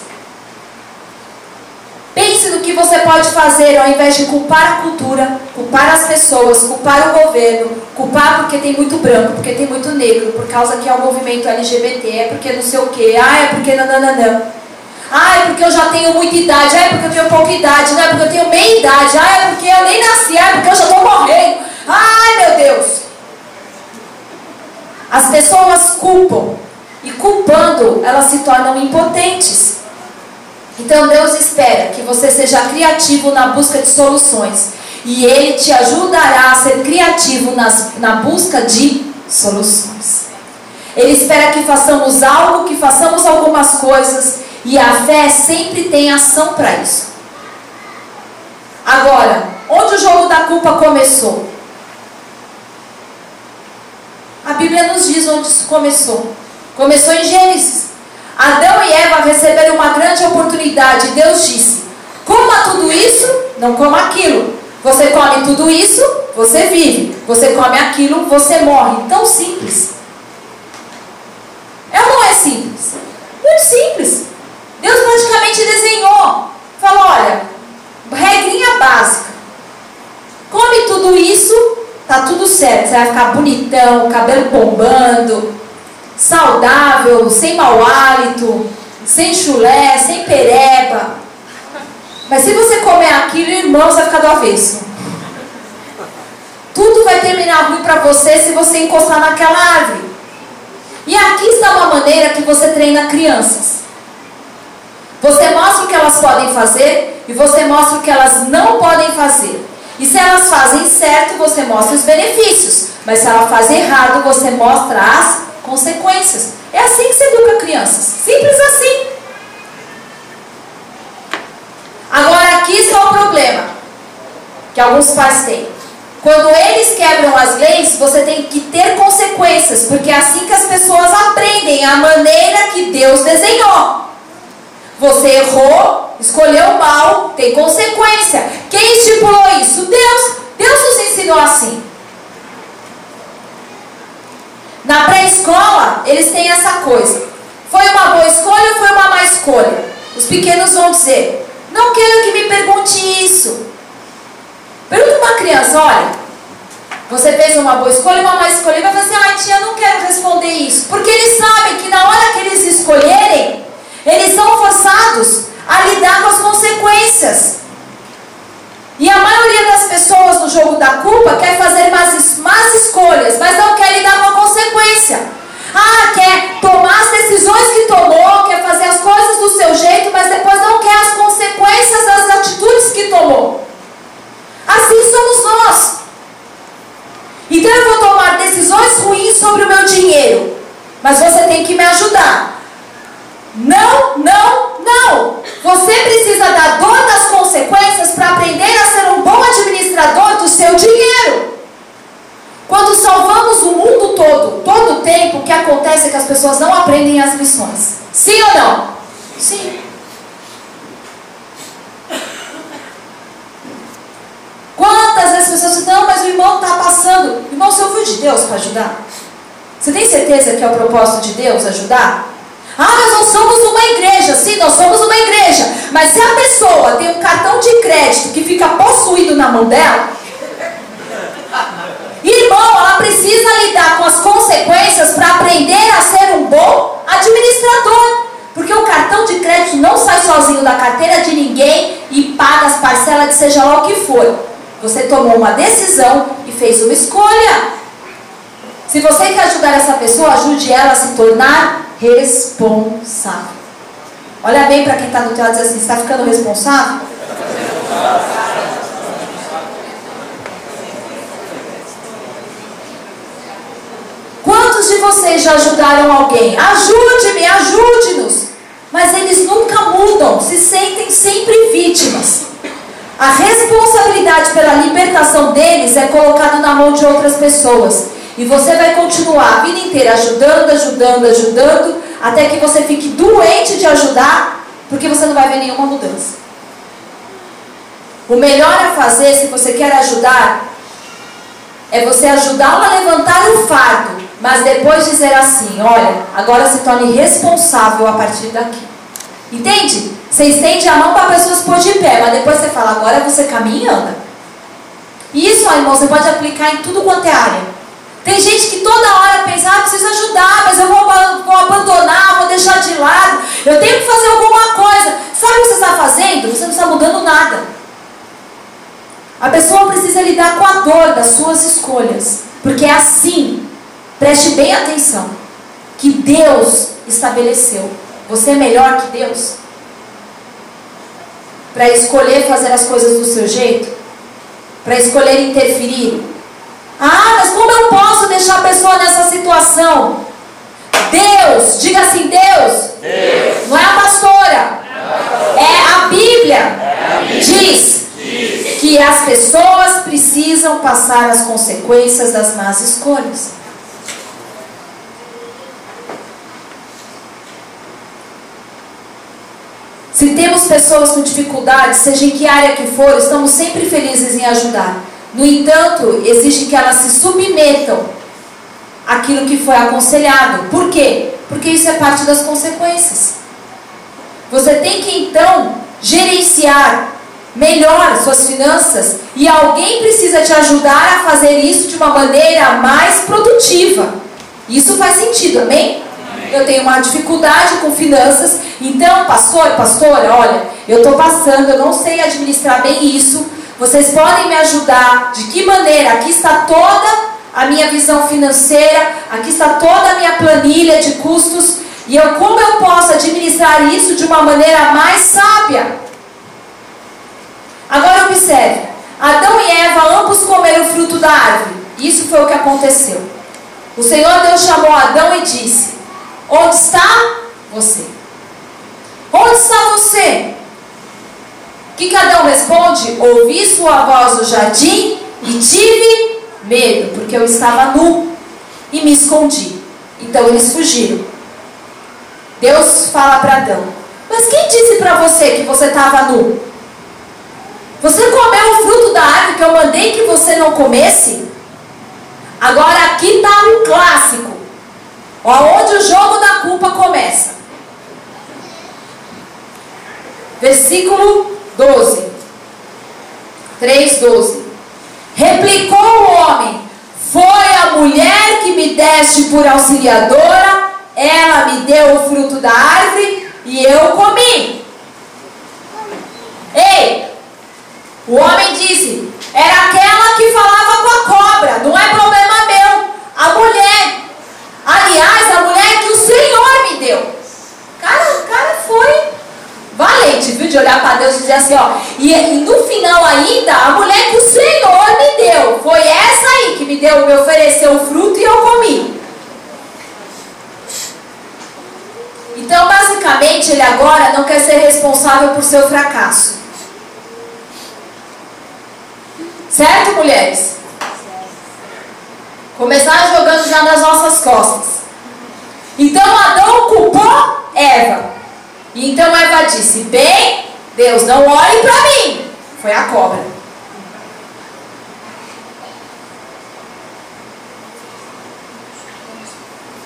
Pense no que você pode fazer ao invés de culpar a cultura, culpar as pessoas, culpar o governo, culpar porque tem muito branco, porque tem muito negro, por causa que é o movimento LGBT, é porque não sei o que, ah, é porque nananã. É porque eu já tenho muita idade, é porque eu tenho pouca idade, não é porque eu tenho meia idade, ah, é porque eu nem nasci, é porque eu já estou morrendo. Ai, meu Deus! As pessoas culpam e culpando elas se tornam impotentes. Então Deus espera que você seja criativo na busca de soluções e Ele te ajudará a ser criativo nas, na busca de soluções. Ele espera que façamos algo, que façamos algumas coisas e a fé sempre tem ação para isso. Agora, onde o jogo da culpa começou? A Bíblia nos diz onde isso começou. Começou em Gênesis. Adão e Eva receberam uma grande oportunidade. Deus disse: coma tudo isso, não coma aquilo. Você come tudo isso, você vive. Você come aquilo, você morre. Tão simples. É ou não é simples? Muito simples. Deus praticamente desenhou. Falou, olha, regrinha básica. Come tudo isso, tá tudo certo. Você vai ficar bonitão, cabelo bombando, saudável, sem mau hálito, sem chulé, sem pereba. Mas se você comer aquilo, irmão, você vai ficar do avesso. Tudo vai terminar ruim para você se você encostar naquela árvore. E aqui está uma maneira que você treina crianças. Você mostra o que elas podem fazer e você mostra o que elas não podem fazer. E se elas fazem certo, você mostra os benefícios. Mas se ela faz errado, você mostra as consequências. É assim que se educa crianças. Simples assim. Agora aqui está o problema que alguns pais têm. Quando eles quebram as leis, você tem que ter consequências, porque é assim que as pessoas aprendem a maneira que Deus desenhou. Você errou, escolheu mal, tem consequência. Quem estipulou isso? Deus. Deus nos ensinou assim. Na pré-escola, eles têm essa coisa. Foi uma boa escolha ou foi uma má escolha? Os pequenos vão dizer: Não quero que me pergunte isso. Pergunta uma criança: Olha, você fez uma boa escolha ou uma má escolha? E vai falar assim: Ai, tia, não quero responder isso. Porque eles sabem que na hora que eles escolherem, eles são forçados a lidar com as consequências. E a maioria das pessoas no jogo da culpa quer fazer más, más escolhas, mas não quer lidar com a consequência. Ah, quer tomar as decisões que tomou, quer fazer as coisas do seu jeito, mas depois não quer as consequências das atitudes que tomou. Assim somos nós. Então eu vou tomar decisões ruins sobre o meu dinheiro, mas você tem que me ajudar. Não, não, não. Você precisa da dor das consequências para aprender a ser um bom administrador do seu dinheiro. Quando salvamos o mundo todo, todo o tempo, o que acontece é que as pessoas não aprendem as lições. Sim ou não? Sim. Quantas vezes as pessoas dizem, não, mas o irmão está passando. Irmão, você ouviu de Deus para ajudar? Você tem certeza que é o propósito de Deus ajudar? Ah, nós não somos uma igreja. Sim, nós somos uma igreja. Mas se a pessoa tem um cartão de crédito que fica possuído na mão dela, irmão, ela precisa lidar com as consequências para aprender a ser um bom administrador. Porque o cartão de crédito não sai sozinho da carteira de ninguém e paga as parcelas de seja lá o que for. Você tomou uma decisão e fez uma escolha. Se você quer ajudar essa pessoa, ajude ela a se tornar responsável. Olha bem para quem está do teu lado e diz assim: está ficando responsável? Quantos de vocês já ajudaram alguém? Ajude-me, ajude-nos. Mas eles nunca mudam, se sentem sempre vítimas. A responsabilidade pela libertação deles é colocada na mão de outras pessoas. E você vai continuar a vida inteira ajudando, ajudando, ajudando, até que você fique doente de ajudar, porque você não vai ver nenhuma mudança. O melhor a fazer, se você quer ajudar, é você ajudá-lo a levantar o fardo, mas depois dizer assim: olha, agora se torne responsável a partir daqui. Entende? Você estende a mão para a pessoa se pôr de pé, mas depois você fala: agora você caminha e anda. Isso, irmão, você pode aplicar em tudo quanto é área. Tem gente que toda hora pensa, ah, preciso ajudar, mas eu vou, vou abandonar, vou deixar de lado, eu tenho que fazer alguma coisa. Sabe o que você está fazendo? Você não está mudando nada. A pessoa precisa lidar com a dor das suas escolhas. Porque é assim, preste bem atenção, que Deus estabeleceu. Você é melhor que Deus? Para escolher fazer as coisas do seu jeito? Para escolher interferir? Ah, mas como eu posso deixar a pessoa nessa situação? Deus, diga assim, Deus, Deus. não é a pastora, é a Bíblia, É a Bíblia. diz Diz. que as pessoas precisam passar as consequências das más escolhas. Se temos pessoas com dificuldades, seja em que área que for, estamos sempre felizes em ajudar. No entanto, exige que elas se submetam àquilo que foi aconselhado. Por quê? Porque isso é parte das consequências. Você tem que então gerenciar melhor suas finanças e alguém precisa te ajudar a fazer isso de uma maneira mais produtiva. Isso faz sentido, amém? Eu tenho uma dificuldade com finanças, então, pastor, pastora, olha, eu estou passando, eu não sei administrar bem isso. Vocês podem me ajudar? De que maneira? Aqui está toda a minha visão financeira, aqui está toda a minha planilha de custos. E eu, como eu posso administrar isso de uma maneira mais sábia? Agora observe: Adão e Eva ambos comeram o fruto da árvore. Isso foi o que aconteceu. O Senhor Deus chamou Adão e disse: Onde está você? Onde está você? Que Adão responde? Ouvi sua voz no jardim e tive medo, porque eu estava nu e me escondi. Então eles fugiram. Deus fala para Adão: Mas quem disse para você que você estava nu? Você comeu o fruto da árvore que eu mandei que você não comesse? Agora aqui está um clássico. Onde o jogo da culpa começa. Versículo 12. 3, 12. Replicou o homem: Foi a mulher que me deste por auxiliadora, ela me deu o fruto da árvore e eu comi. Ei, o homem disse: Era aquela que falava com a cobra, não é problema meu. A mulher, aliás, a mulher que o Senhor me deu. Cara, o cara foi valente, viu? De olhar para Deus e dizer assim: Ó, e, e no final ainda, a mulher que o Senhor me deu, foi essa aí que me deu, me ofereceu o fruto e eu comi. Então, basicamente, ele agora não quer ser responsável por seu fracasso. Certo, mulheres? Começar jogando já nas nossas costas. Então Adão culpou Eva. Então Eva disse: Bem, Deus, não olhe para mim. Foi a cobra.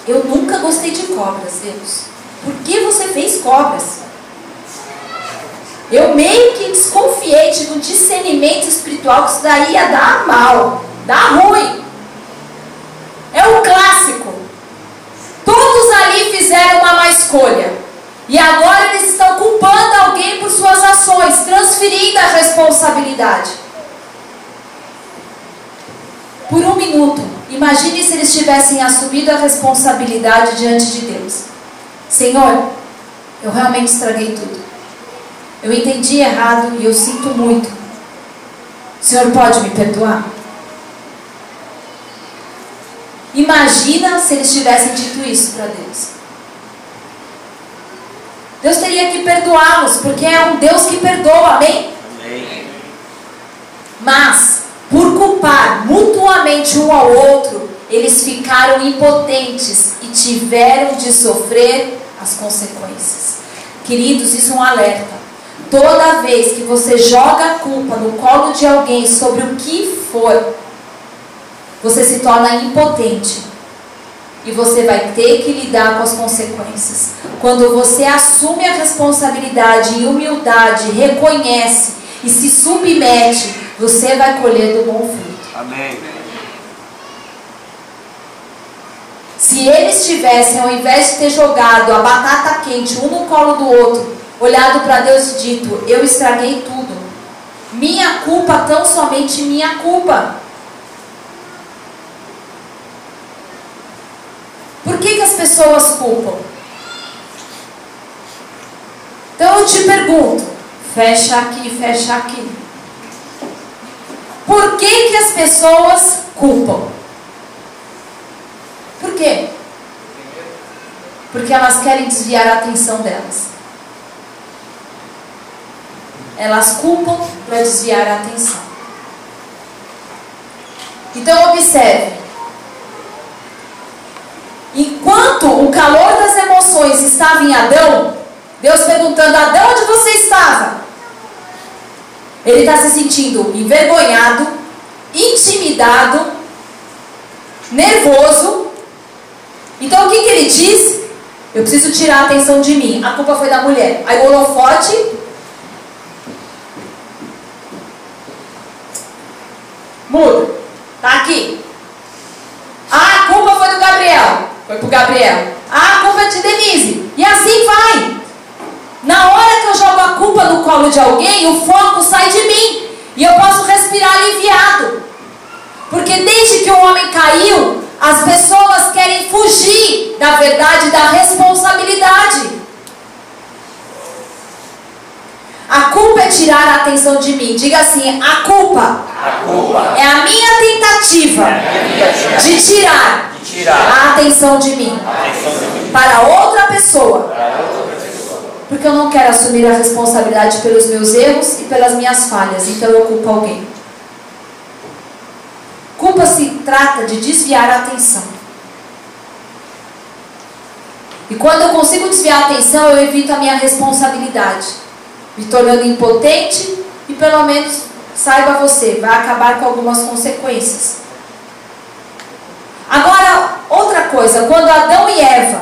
Eu nunca gostei de cobras, Deus. Por que você fez cobras? Eu meio que desconfiei, tive um discernimento espiritual que isso daí ia dar mal, dar ruim. É um clássico. Todos ali fizeram uma má escolha. E agora eles estão culpando alguém por suas ações, transferindo a responsabilidade. Por um minuto, imagine se eles tivessem assumido a responsabilidade diante de Deus. Senhor, eu realmente estraguei tudo. Eu entendi errado e eu sinto muito. O Senhor pode me perdoar? Imagina se eles tivessem dito isso para Deus. Deus teria que perdoá-los, porque é um Deus que perdoa, amém? amém? Mas, por culpar mutuamente um ao outro, eles ficaram impotentes e tiveram de sofrer as consequências. Queridos, isso é um alerta. Toda vez que você joga a culpa no colo de alguém sobre o que for, você se torna impotente. E você vai ter que lidar com as consequências. Quando você assume a responsabilidade e humildade, reconhece e se submete, você vai colher do bom fruto. Amém. Se eles tivessem, ao invés de ter jogado a batata quente um no colo do outro, olhado para Deus e dito: Eu estraguei tudo. Minha culpa, tão somente minha culpa. Por que, que as pessoas culpam? Então eu te pergunto: fecha aqui, fecha aqui. Por que, que as pessoas culpam? Por quê? Porque elas querem desviar a atenção delas. Elas culpam para desviar a atenção. Então observe. Enquanto o calor das emoções estava em Adão, Deus perguntando: Adão, onde você estava? Ele está se sentindo envergonhado, intimidado, nervoso. Então o que, que ele diz? Eu preciso tirar a atenção de mim. A culpa foi da mulher. Aí o holofote. Muda. Tá aqui. Ah, a culpa foi do Gabriel. Foi pro Gabriel. Ah, a culpa é de Denise. E assim vai. Na hora que eu jogo a culpa no colo de alguém, o foco sai de mim. E eu posso respirar aliviado. Porque desde que o homem caiu, as pessoas querem fugir da verdade, da responsabilidade. A culpa é tirar a atenção de mim. Diga assim: a culpa, A culpa é a minha tentativa de tirar tirar a atenção de mim para outra pessoa. Porque eu não quero assumir a responsabilidade pelos meus erros e pelas minhas falhas. Então eu culpo alguém. Culpa se trata de desviar a atenção. E quando eu consigo desviar a atenção, eu evito a minha responsabilidade, me tornando impotente e pelo menos saiba você, vai acabar com algumas consequências. Agora, coisa, quando Adão e Eva,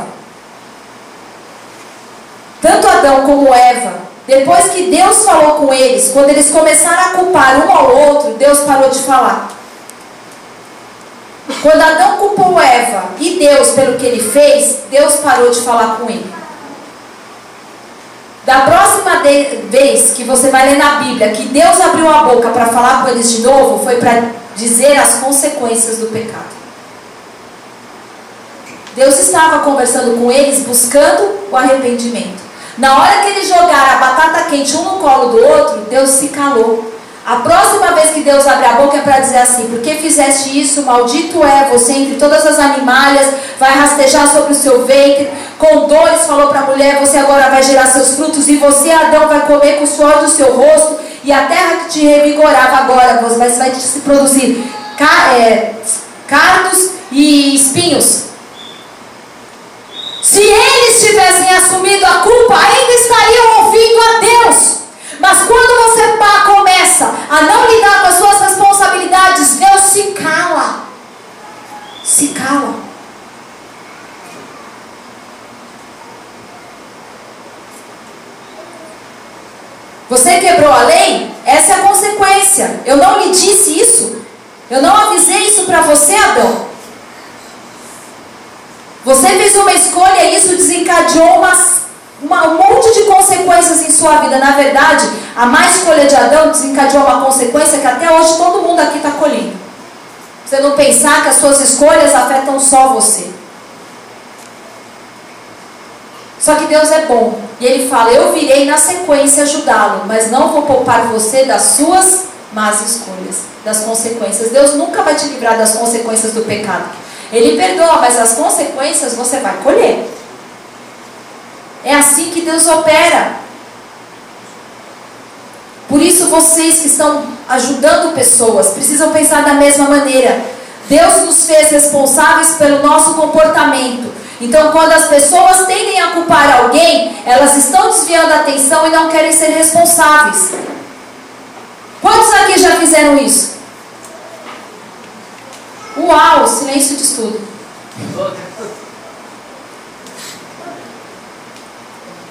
tanto Adão como Eva, depois que Deus falou com eles, quando eles começaram a culpar um ao outro, Deus parou de falar. Quando Adão culpou Eva e Deus pelo que ele fez, Deus parou de falar com ele. Da próxima vez que você vai ler na Bíblia que Deus abriu a boca para falar com eles de novo, foi para dizer as consequências do pecado. Deus estava conversando com eles, buscando o arrependimento. Na hora que eles jogaram a batata quente um no colo do outro, Deus se calou. A próxima vez que Deus abre a boca é para dizer assim: Porque fizeste isso, maldito é você entre todas as animalhas, vai rastejar sobre o seu ventre. Com dores falou para a mulher: Você agora vai gerar seus frutos, e você, Adão, vai comer com o suor do seu rosto, e a terra que te revigorava agora, você vai, vai se produzir é, cardos e espinhos. Se eles tivessem assumido a culpa, ainda estariam ouvindo a Deus. Mas quando você pá, começa a não lidar com as suas responsabilidades, Deus se cala. Se cala. Você quebrou a lei? Essa é a consequência. Eu não lhe disse isso. Eu não avisei isso para você, Adão. Você fez uma escolha e isso desencadeou umas, uma, um monte de consequências em sua vida. Na verdade, a má escolha de Adão desencadeou uma consequência que até hoje todo mundo aqui está colhendo. Você não pensar que as suas escolhas afetam só você. Só que Deus é bom. E Ele fala: Eu virei na sequência ajudá-lo, mas não vou poupar você das suas más escolhas, das consequências. Deus nunca vai te livrar das consequências do pecado. Ele perdoa, mas as consequências você vai colher. É assim que Deus opera. Por isso, vocês que estão ajudando pessoas precisam pensar da mesma maneira. Deus nos fez responsáveis pelo nosso comportamento. Então, quando as pessoas tendem a culpar alguém, elas estão desviando a atenção e não querem ser responsáveis. Quantos aqui já fizeram isso? Uau, silêncio de estudo.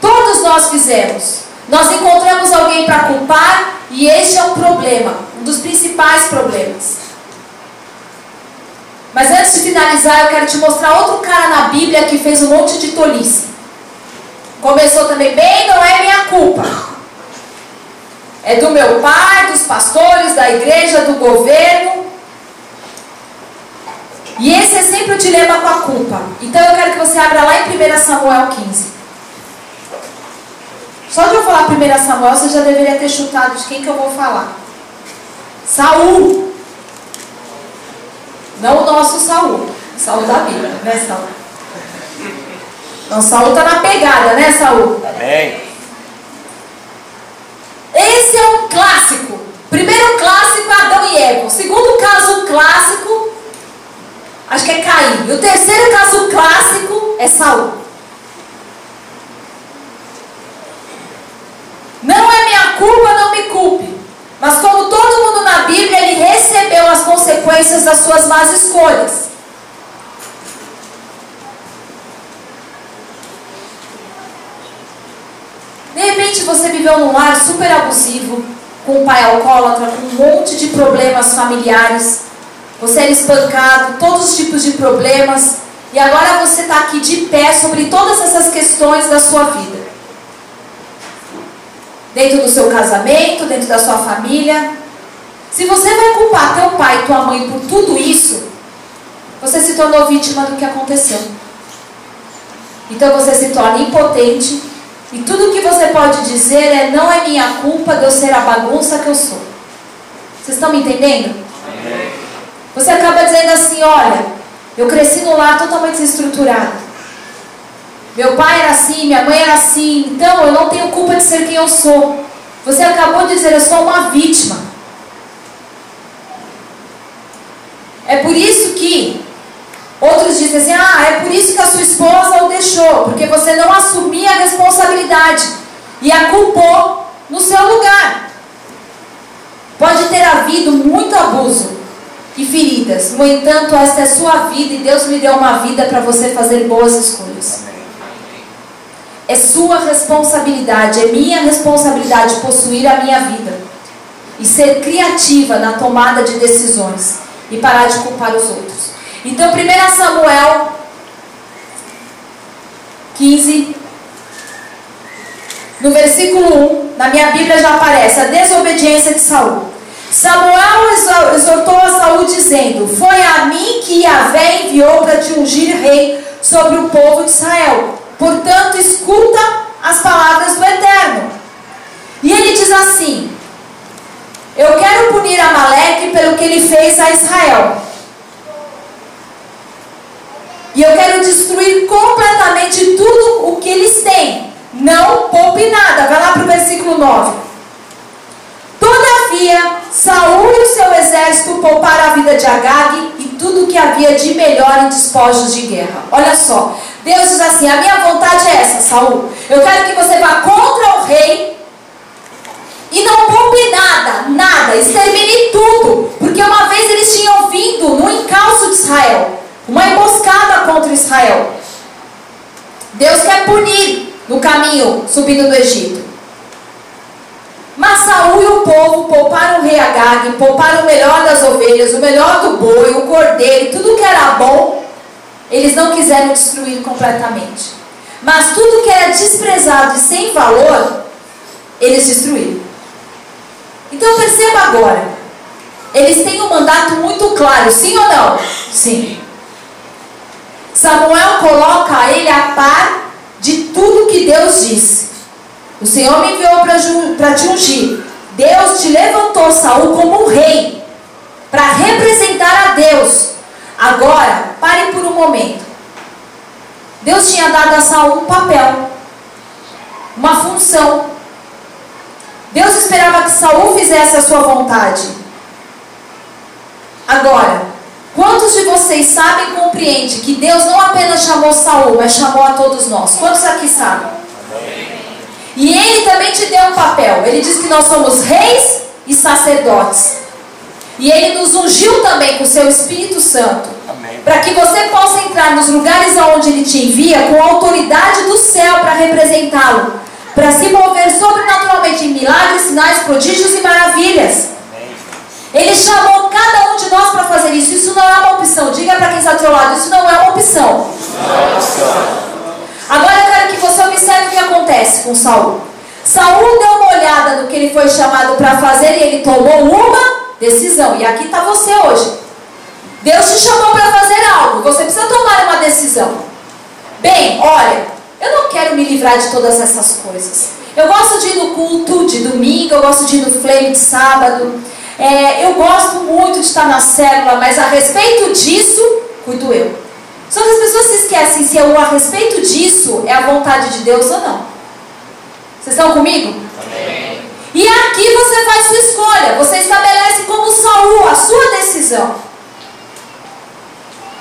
Todos nós fizemos. Nós encontramos alguém para culpar e este é um problema, um dos principais problemas. Mas antes de finalizar, eu quero te mostrar outro cara na Bíblia que fez um monte de tolice. Começou também bem, não é minha culpa. É do meu pai, dos pastores, da igreja, do governo. E esse é sempre o dilema com a culpa. Então eu quero que você abra lá em 1 Samuel 15. Só de eu falar 1 Samuel, você já deveria ter chutado de quem que eu vou falar. Saul. Não o nosso Saul. Saul da Bíblia, né, Saul? Não, Saul tá na pegada, né, Saul? Amém. Esse é um clássico. Primeiro clássico é Adão e Eva. O segundo caso clássico, acho que é Caim. E o terceiro caso clássico é Saul. Não é minha culpa, não me culpe. Mas como todo mundo na Bíblia, ele recebeu as consequências consequências das suas más escolhas. De repente você viveu num lar super abusivo, com um pai alcoólatra, com um monte de problemas familiares. Você era espancado, todos os tipos de problemas. E agora você está aqui de pé sobre todas essas questões da sua vida. Dentro do seu casamento, dentro da sua família. Se você vai culpar teu pai e tua mãe por tudo isso, você se tornou vítima do que aconteceu. Então você se torna impotente e tudo que você pode dizer é: não é minha culpa de eu ser a bagunça que eu sou. Vocês estão me entendendo? Você acaba dizendo assim: olha, eu cresci no lar totalmente desestruturado. Meu pai era assim, minha mãe era assim, então eu não tenho culpa de ser quem eu sou. Você acabou de dizer: eu sou uma vítima. É por isso que Outros dizem assim: ah, é por isso que a sua esposa o deixou, porque você não assumia a responsabilidade e a culpou no seu lugar. Pode ter havido muito abuso e feridas, no entanto, esta é sua vida e Deus lhe deu uma vida para você fazer boas escolhas. É sua responsabilidade, é minha responsabilidade possuir a minha vida e ser criativa na tomada de decisões e parar de culpar os outros. Então, 1 Samuel 15, no versículo 1, na minha Bíblia já aparece a desobediência de Saul. Samuel exortou a Saul dizendo: Foi a mim que Yahvé enviou para te ungir rei sobre o povo de Israel. Portanto, escuta as palavras do Eterno. E ele diz assim: Eu quero punir Amaleque pelo que ele fez a Israel. E eu quero destruir completamente tudo o que eles têm. Não poupe nada. Vai lá para o versículo 9. Todavia, Saul e o seu exército pouparam a vida de Agag e tudo o que havia de melhor em despojos de guerra. Olha só. Deus diz assim: a minha vontade é essa, Saul. Eu quero que você vá contra o rei e não poupe nada, nada, extermine tudo. Porque uma vez eles tinham vindo no encalço de Israel uma emboscada contra Israel. Deus quer punir no caminho subindo do Egito. Mas Saul e o povo pouparam o rei Agag, pouparam o melhor das ovelhas, o melhor do boi, o cordeiro, tudo que era bom, eles não quiseram destruir completamente. Mas tudo que era desprezado e sem valor, eles destruíram. Então perceba agora, eles têm um mandato muito claro, sim ou não? Sim. Samuel coloca ele a par de tudo que Deus disse. O Senhor me enviou para te ungir. Deus te levantou, Saul, como um rei, para representar a Deus. Agora, pare por um momento. Deus tinha dado a Saul um papel, uma função. Deus esperava que Saul fizesse a sua vontade. Agora, Quantos de vocês sabem e compreendem que Deus não apenas chamou Saul, mas chamou a todos nós? Quantos aqui sabem? E ele também te deu um papel. Ele diz que nós somos reis e sacerdotes. E ele nos ungiu também com o seu Espírito Santo. Para que você possa entrar nos lugares aonde ele te envia com a autoridade do céu para representá-lo. Para se mover sobrenaturalmente em milagres, sinais, prodígios e maravilhas. Ele chamou cada um de nós para fazer isso. Isso não é uma opção. Diga para quem está ao seu lado, isso não é uma opção. Agora eu quero que você observe o que acontece com Saul. Saul deu uma olhada no que ele foi chamado para fazer e ele tomou uma decisão. E aqui está você hoje. Deus te chamou para fazer algo. Você precisa tomar uma decisão. Bem, olha, eu não quero me livrar de todas essas coisas. Eu gosto de ir no culto de domingo, eu gosto de ir no flame de sábado. É, eu gosto muito de estar na célula, mas a respeito disso, cuido eu. Só que as pessoas se esquecem se eu, a respeito disso é a vontade de Deus ou não. Vocês estão comigo? Amém. E aqui você faz sua escolha. Você estabelece como Saul a sua decisão.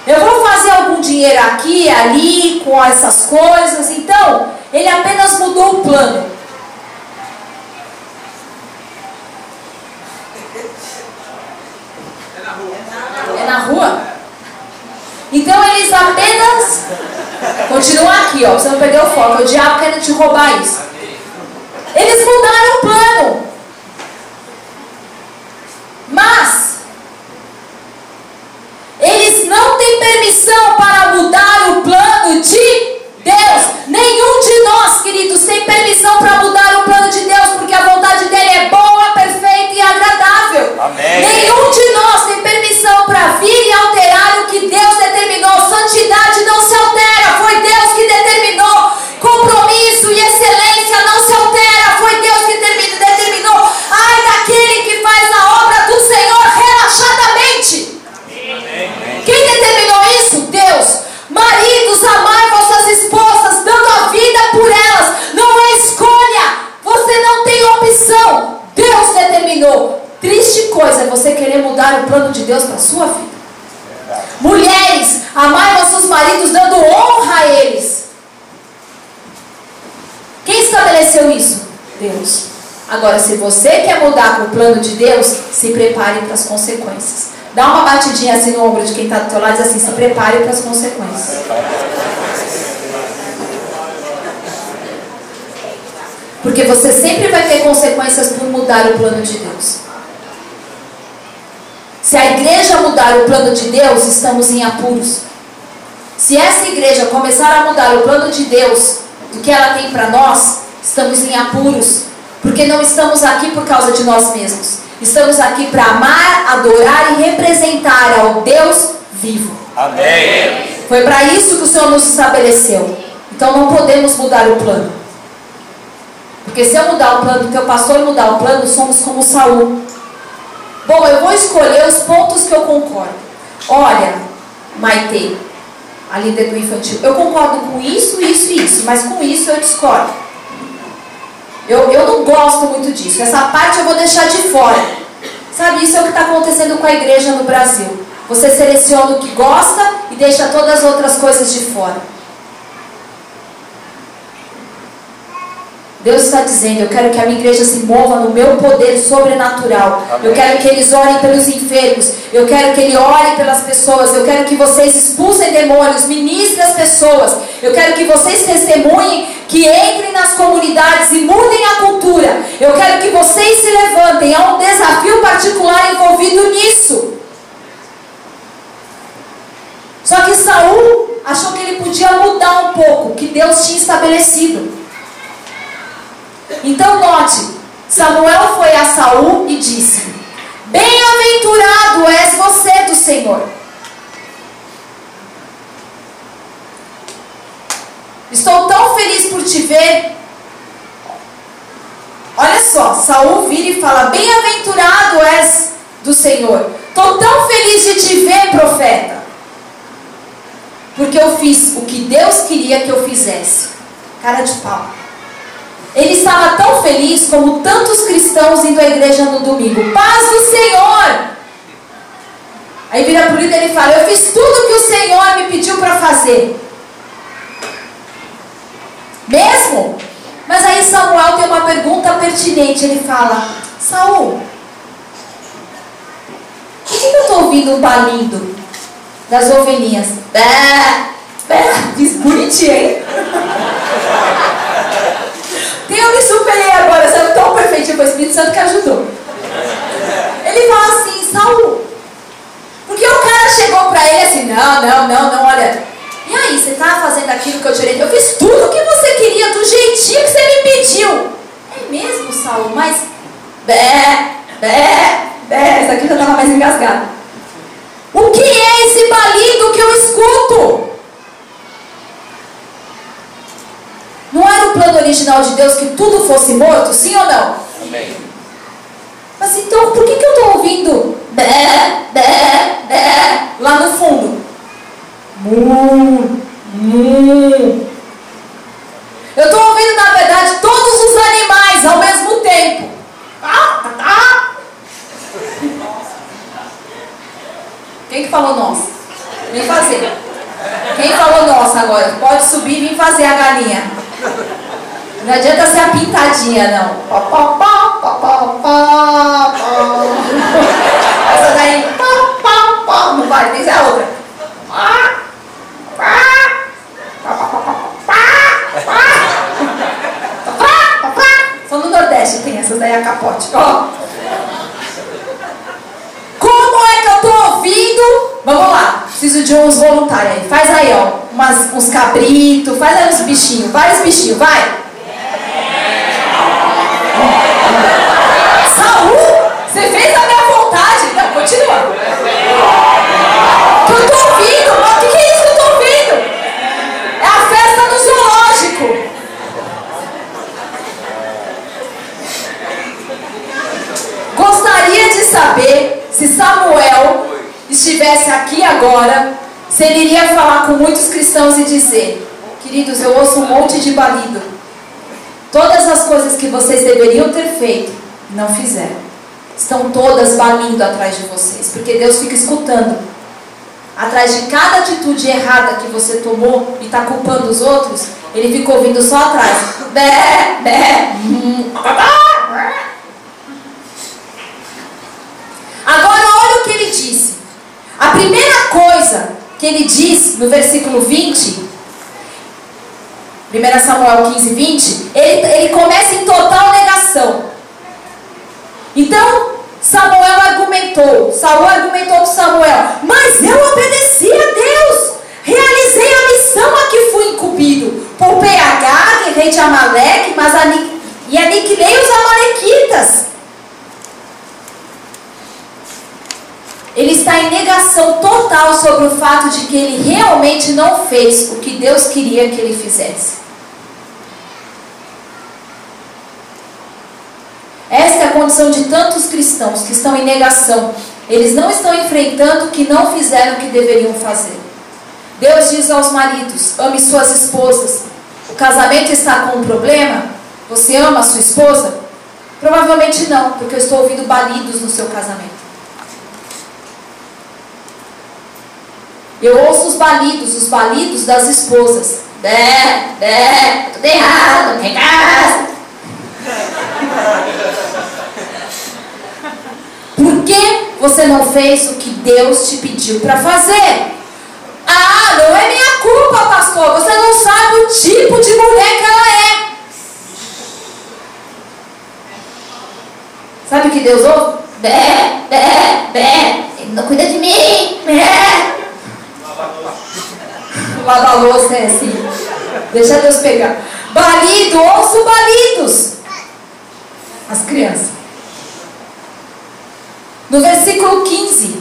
Eu vou fazer algum dinheiro aqui, ali, com essas coisas. Então, ele apenas mudou o plano. É na rua. Então eles apenas. Continua aqui, ó. Você não perdeu o foco. O diabo querendo te roubar isso. Eles mudaram o plano. Mas eles não têm permissão para mudar o plano de Deus. Nenhum de nós, queridos, tem permissão para mudar o plano de Deus, porque a vontade dele é boa, perfeita e agradável. Amém. Nenhum de nós permissão para vir e alterar o que Deus determinou. Santidade não se altera, foi Deus que determinou. Compromisso e excelência não se altera, foi Deus que termi- determinou. Ai daquele que faz a obra do Senhor relaxadamente. Quem determinou isso? Deus. Maridos, amai vossas esposas, dando a vida por elas. Não é escolha. Você não tem opção. Deus determinou. Triste coisa é você querer mudar o plano de Deus para a sua vida. Mulheres, amai vossos maridos, dando honra a eles. Quem estabeleceu isso? Deus. Agora, se você quer mudar com o plano de Deus, se prepare para as consequências. Dá uma batidinha assim no ombro de quem está do teu lado e diz assim, se prepare para as consequências. Porque você sempre vai ter consequências por mudar o plano de Deus. Se a igreja mudar o plano de Deus, estamos em apuros. Se essa igreja começar a mudar o plano de Deus, do que ela tem para nós, estamos em apuros. Porque não estamos aqui por causa de nós mesmos. Estamos aqui para amar, adorar e representar ao Deus vivo. Amém. Foi para isso que o Senhor nos estabeleceu. Então não podemos mudar o plano. Porque se eu mudar o plano, o teu pastor mudar o plano, somos como Saul. Bom, eu vou escolher os pontos que eu concordo. Olha, Maite, a líder do infantil, eu concordo com isso, isso e isso, mas com isso eu discordo. Eu, eu não gosto muito disso. Essa parte eu vou deixar de fora. Sabe, isso é o que está acontecendo com a igreja no Brasil. Você seleciona o que gosta e deixa todas as outras coisas de fora. Deus está dizendo: Eu quero que a minha igreja se mova no meu poder sobrenatural. Eu quero que eles orem pelos enfermos. Eu quero que ele ore pelas pessoas. Eu quero que vocês expulsem demônios, ministrem as pessoas. Eu quero que vocês testemunhem, que entrem nas comunidades e mudem a cultura. Eu quero que vocês se levantem. Há um desafio particular envolvido nisso. Só que Saul achou que ele podia mudar um pouco o que Deus tinha estabelecido. Então note, Samuel foi a Saul e disse: Bem-aventurado és você do Senhor. Estou tão feliz por te ver. Olha só, Saul vira e fala: Bem-aventurado és do Senhor. Estou tão feliz de te ver, profeta. Porque eu fiz o que Deus queria que eu fizesse. Cara de pau. Ele estava tão feliz como tantos cristãos indo à igreja no domingo. Paz do Senhor! Aí vira para o líder e fala: Eu fiz tudo que o Senhor me pediu para fazer. Mesmo? Mas aí Samuel tem uma pergunta pertinente. Ele fala: Saul, por que eu estou ouvindo um balindo das ovelhinhas? Bé, bé, diz bonitinho, hein? Eu me superei agora, saiu tão perfeitinho foi o Espírito Santo que ajudou. Ele fala assim, Saul, porque o cara chegou pra ele assim, não, não, não, não, olha, e aí, você tá fazendo aquilo que eu orientei? Eu fiz tudo o que você queria, do jeitinho que você me pediu. É mesmo, Saul, mas, bé, bé, bé, essa aqui já tava mais engasgada. O que é esse balido que eu escuto? Não era o plano original de Deus que tudo fosse morto, sim ou não? Amém. Mas então, por que, que eu estou ouvindo bé, bé, bé, lá no fundo? Mu, mu. Eu estou ouvindo, na verdade, todos os animais ao mesmo tempo. Ah, tá, tá. Quem que falou nossa? Vem fazer. Quem falou nossa agora? Pode subir e vir fazer a galinha. Não adianta ser a pintadinha, não. Pó, pó, pó, pó, pó, pó, pó. Essa daí, pó, pó, pó, não vai, tem que a outra. Pá, pá, pá, pá, pá, pá, pá, pá, pá, pá. Só no Nordeste tem essas daí, a capote. Ó. Oh. Preciso de uns voluntários aí. Faz aí, ó. Uns cabritos, faz aí uns bichinhos, vários bichinhos, vai. Saul, você fez a minha vontade. Não, continua. Que eu tô ouvindo, o que, que é isso que eu tô ouvindo? É a festa do zoológico. Gostaria de saber se Samuel estivesse aqui agora, se ele iria falar com muitos cristãos e dizer: Queridos, eu ouço um monte de balido. Todas as coisas que vocês deveriam ter feito, não fizeram. Estão todas balindo atrás de vocês, porque Deus fica escutando. Atrás de cada atitude errada que você tomou e está culpando os outros, ele fica ouvindo só atrás. Bé, bé, hum, Agora olha o que ele disse. A primeira coisa que ele diz no versículo 20, 1 Samuel 15, 20, ele, ele começa em total negação. Então, Samuel argumentou, Saul argumentou com Samuel, mas eu obedeci a Deus, realizei a missão a que fui incumbido, poupei Agag, rei de Amaleque, mas ani, e aniquilei os amalequitas. Ele está em negação total sobre o fato de que ele realmente não fez o que Deus queria que ele fizesse. Esta é a condição de tantos cristãos que estão em negação. Eles não estão enfrentando que não fizeram o que deveriam fazer. Deus diz aos maridos: ame suas esposas. O casamento está com um problema? Você ama a sua esposa? Provavelmente não, porque eu estou ouvindo balidos no seu casamento. Eu ouço os balidos, os balidos das esposas. Bé, bé, tudo errado, tem casa. Por que você não fez o que Deus te pediu para fazer? Ah, não é minha culpa, pastor. Você não sabe o tipo de mulher que ela é. Sabe o que Deus ouve? Bé, bé, bé. Ele não cuida de mim. Bé. Lavar louça é assim. Deixa Deus pegar. Balido, ouço balidos. As crianças. No versículo 15.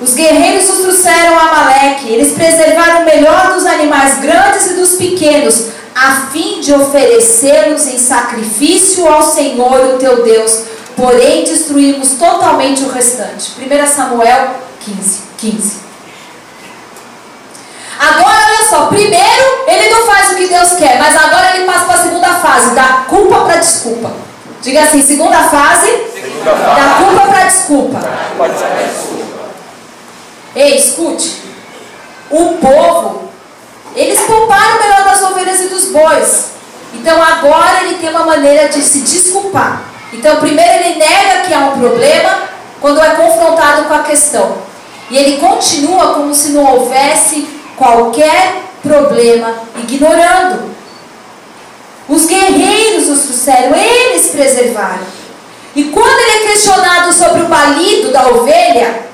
Os guerreiros os trouxeram a Amaleque. Eles preservaram o melhor dos animais grandes e dos pequenos, a fim de oferecê-los em sacrifício ao Senhor, o teu Deus. Porém, destruímos totalmente o restante. 1 Samuel 15. 15. Agora, olha só, primeiro ele não faz o que Deus quer, mas agora ele passa para a segunda fase, da culpa para desculpa. Diga assim, segunda fase, segunda da culpa para desculpa. Ei, escute. O povo, eles pouparam o melhor das ovelhas e dos bois. Então agora ele tem uma maneira de se desculpar. Então primeiro ele nega que há um problema quando é confrontado com a questão. E ele continua como se não houvesse qualquer problema, ignorando. Os guerreiros os trouxeram, eles preservaram. E quando ele é questionado sobre o balido da ovelha,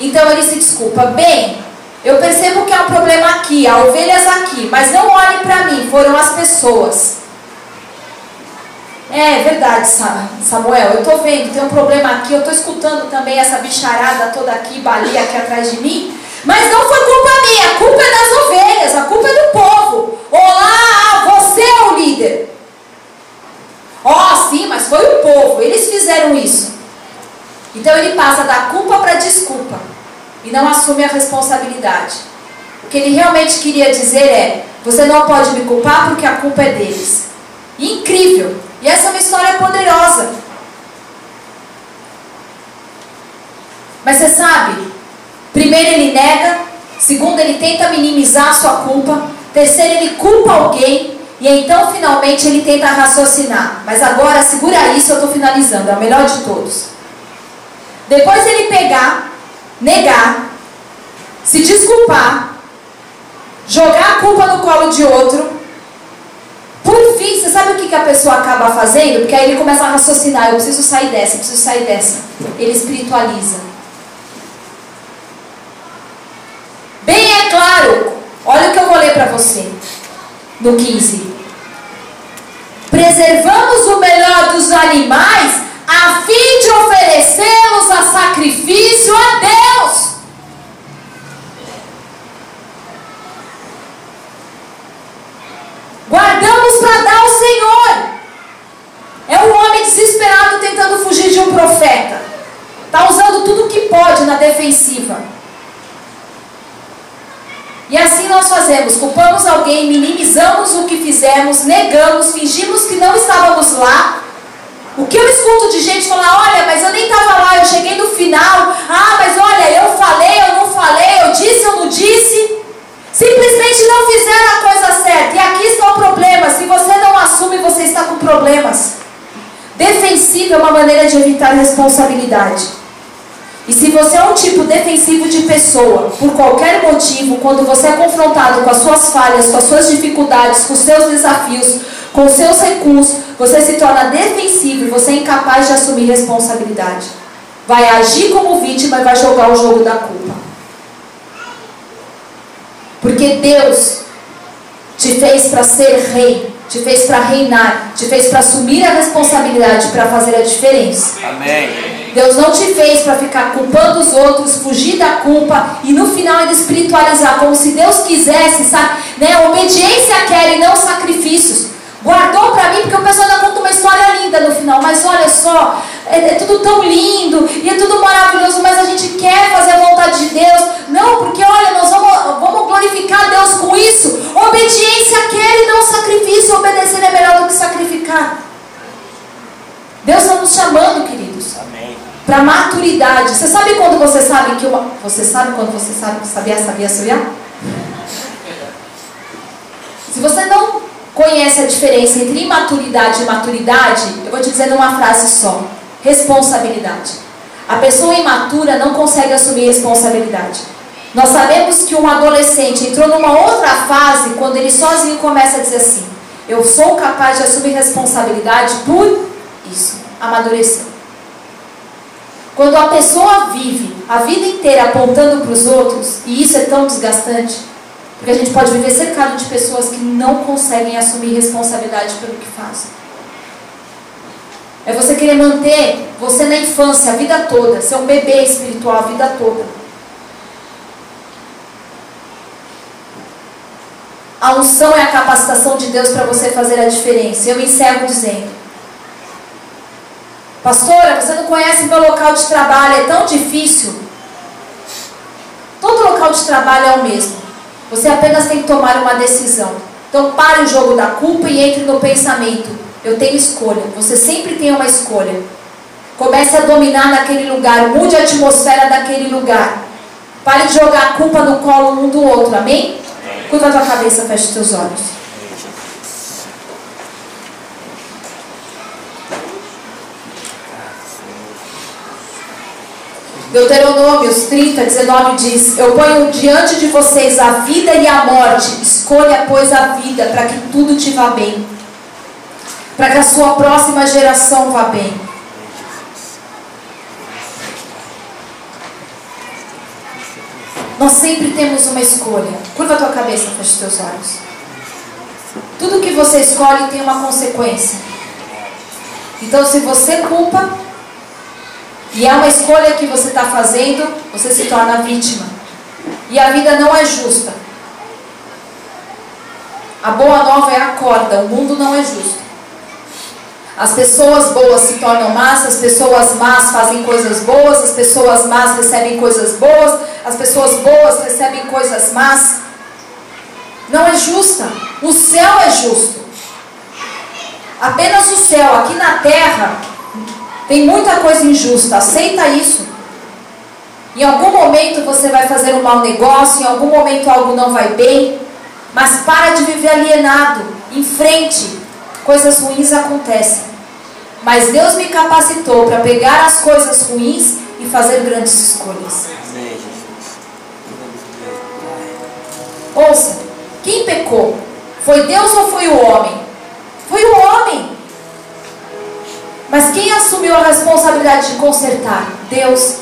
então ele se desculpa. Bem, eu percebo que há um problema aqui, há ovelhas aqui, mas não olhe para mim, foram as pessoas. É verdade, Samuel, eu estou vendo, tem um problema aqui, eu estou escutando também essa bicharada toda aqui, balia aqui atrás de mim. Mas não foi culpa minha, a culpa é das ovelhas, a culpa é do povo. Olá, você é o líder. Ó, oh, sim, mas foi o povo, eles fizeram isso. Então ele passa da culpa para desculpa e não assume a responsabilidade. O que ele realmente queria dizer é: você não pode me culpar porque a culpa é deles. Incrível! E essa é uma história poderosa. Mas você sabe, Primeiro, ele nega. Segundo, ele tenta minimizar a sua culpa. Terceiro, ele culpa alguém. E então, finalmente, ele tenta raciocinar. Mas agora, segura isso, eu estou finalizando. É o melhor de todos. Depois ele pegar, negar, se desculpar, jogar a culpa no colo de outro. Por fim, você sabe o que, que a pessoa acaba fazendo? Porque aí ele começa a raciocinar: eu preciso sair dessa, eu preciso sair dessa. Ele espiritualiza. Você. No 15. Preservamos o melhor dos animais a fim de oferecê-los a sacrifício a Deus. Guardamos para dar ao Senhor. É um homem desesperado tentando fugir de um profeta. Está usando tudo que pode na defensiva. E assim nós fazemos: culpamos alguém, minimizamos o que fizemos, negamos, fingimos que não estávamos lá. O que eu escuto de gente falar: olha, mas eu nem estava lá, eu cheguei no final. Ah, mas olha, eu falei, eu não falei, eu disse, eu não disse. Simplesmente não fizeram a coisa certa. E aqui está o problema: se você não assume, você está com problemas. Defensivo é uma maneira de evitar responsabilidade. E se você é um tipo defensivo de pessoa, por qualquer motivo, quando você é confrontado com as suas falhas, com as suas dificuldades, com os seus desafios, com os seus recursos, você se torna defensivo e você é incapaz de assumir responsabilidade. Vai agir como vítima e vai jogar o jogo da culpa. Porque Deus te fez para ser rei, te fez para reinar, te fez para assumir a responsabilidade, para fazer a diferença. Amém. Deus não te fez para ficar culpando os outros, fugir da culpa e no final ainda espiritualizar, como se Deus quisesse, sabe? Né? Obediência quer e não sacrifícios. Guardou para mim, porque o pessoal ainda conta uma história linda no final, mas olha só, é, é, tudo tão lindo e é tudo maravilhoso, mas a gente quer fazer a vontade de Deus. Não, porque olha, nós vamos, vamos glorificar Deus com isso. Obediência quer e não sacrifício. Obedecer é melhor do que sacrificar. Deus está nos chamando, queridos. Amém. Para maturidade. Você sabe quando você sabe que uma. Você sabe quando você sabe sabia, sabia, sabia? Se você não conhece a diferença entre imaturidade e maturidade, eu vou te dizer numa frase só: responsabilidade. A pessoa imatura não consegue assumir responsabilidade. Nós sabemos que um adolescente entrou numa outra fase quando ele sozinho começa a dizer assim: Eu sou capaz de assumir responsabilidade por isso, amadureceu. Quando a pessoa vive a vida inteira apontando para os outros, e isso é tão desgastante, porque a gente pode viver cercado de pessoas que não conseguem assumir responsabilidade pelo que fazem. É você querer manter você na infância a vida toda, ser um bebê espiritual a vida toda. A unção é a capacitação de Deus para você fazer a diferença. Eu encerro dizendo: Pastora, você não conhece meu local de trabalho, é tão difícil. Todo local de trabalho é o mesmo. Você apenas tem que tomar uma decisão. Então pare o jogo da culpa e entre no pensamento. Eu tenho escolha. Você sempre tem uma escolha. Comece a dominar naquele lugar. Mude a atmosfera daquele lugar. Pare de jogar a culpa no colo um do outro. Amém? Curva a tua cabeça, feche os teus olhos. Deuteronômios 30, 19 diz: Eu ponho diante de vocês a vida e a morte, escolha, pois, a vida, para que tudo te vá bem, para que a sua próxima geração vá bem. Nós sempre temos uma escolha. Curva a tua cabeça, feche os teus olhos. Tudo que você escolhe tem uma consequência. Então, se você culpa, e é uma escolha que você está fazendo, você se torna vítima. E a vida não é justa. A boa nova é a corda, o mundo não é justo. As pessoas boas se tornam más, as pessoas más fazem coisas boas, as pessoas más recebem coisas boas, as pessoas boas recebem coisas más. Não é justa. O céu é justo. Apenas o céu, aqui na terra, tem muita coisa injusta, aceita isso. Em algum momento você vai fazer um mau negócio, em algum momento algo não vai bem, mas para de viver alienado. Em frente, coisas ruins acontecem. Mas Deus me capacitou para pegar as coisas ruins e fazer grandes escolhas. Ouça, quem pecou? Foi Deus ou foi o homem? Foi o homem. Mas quem assumiu a responsabilidade de consertar? Deus.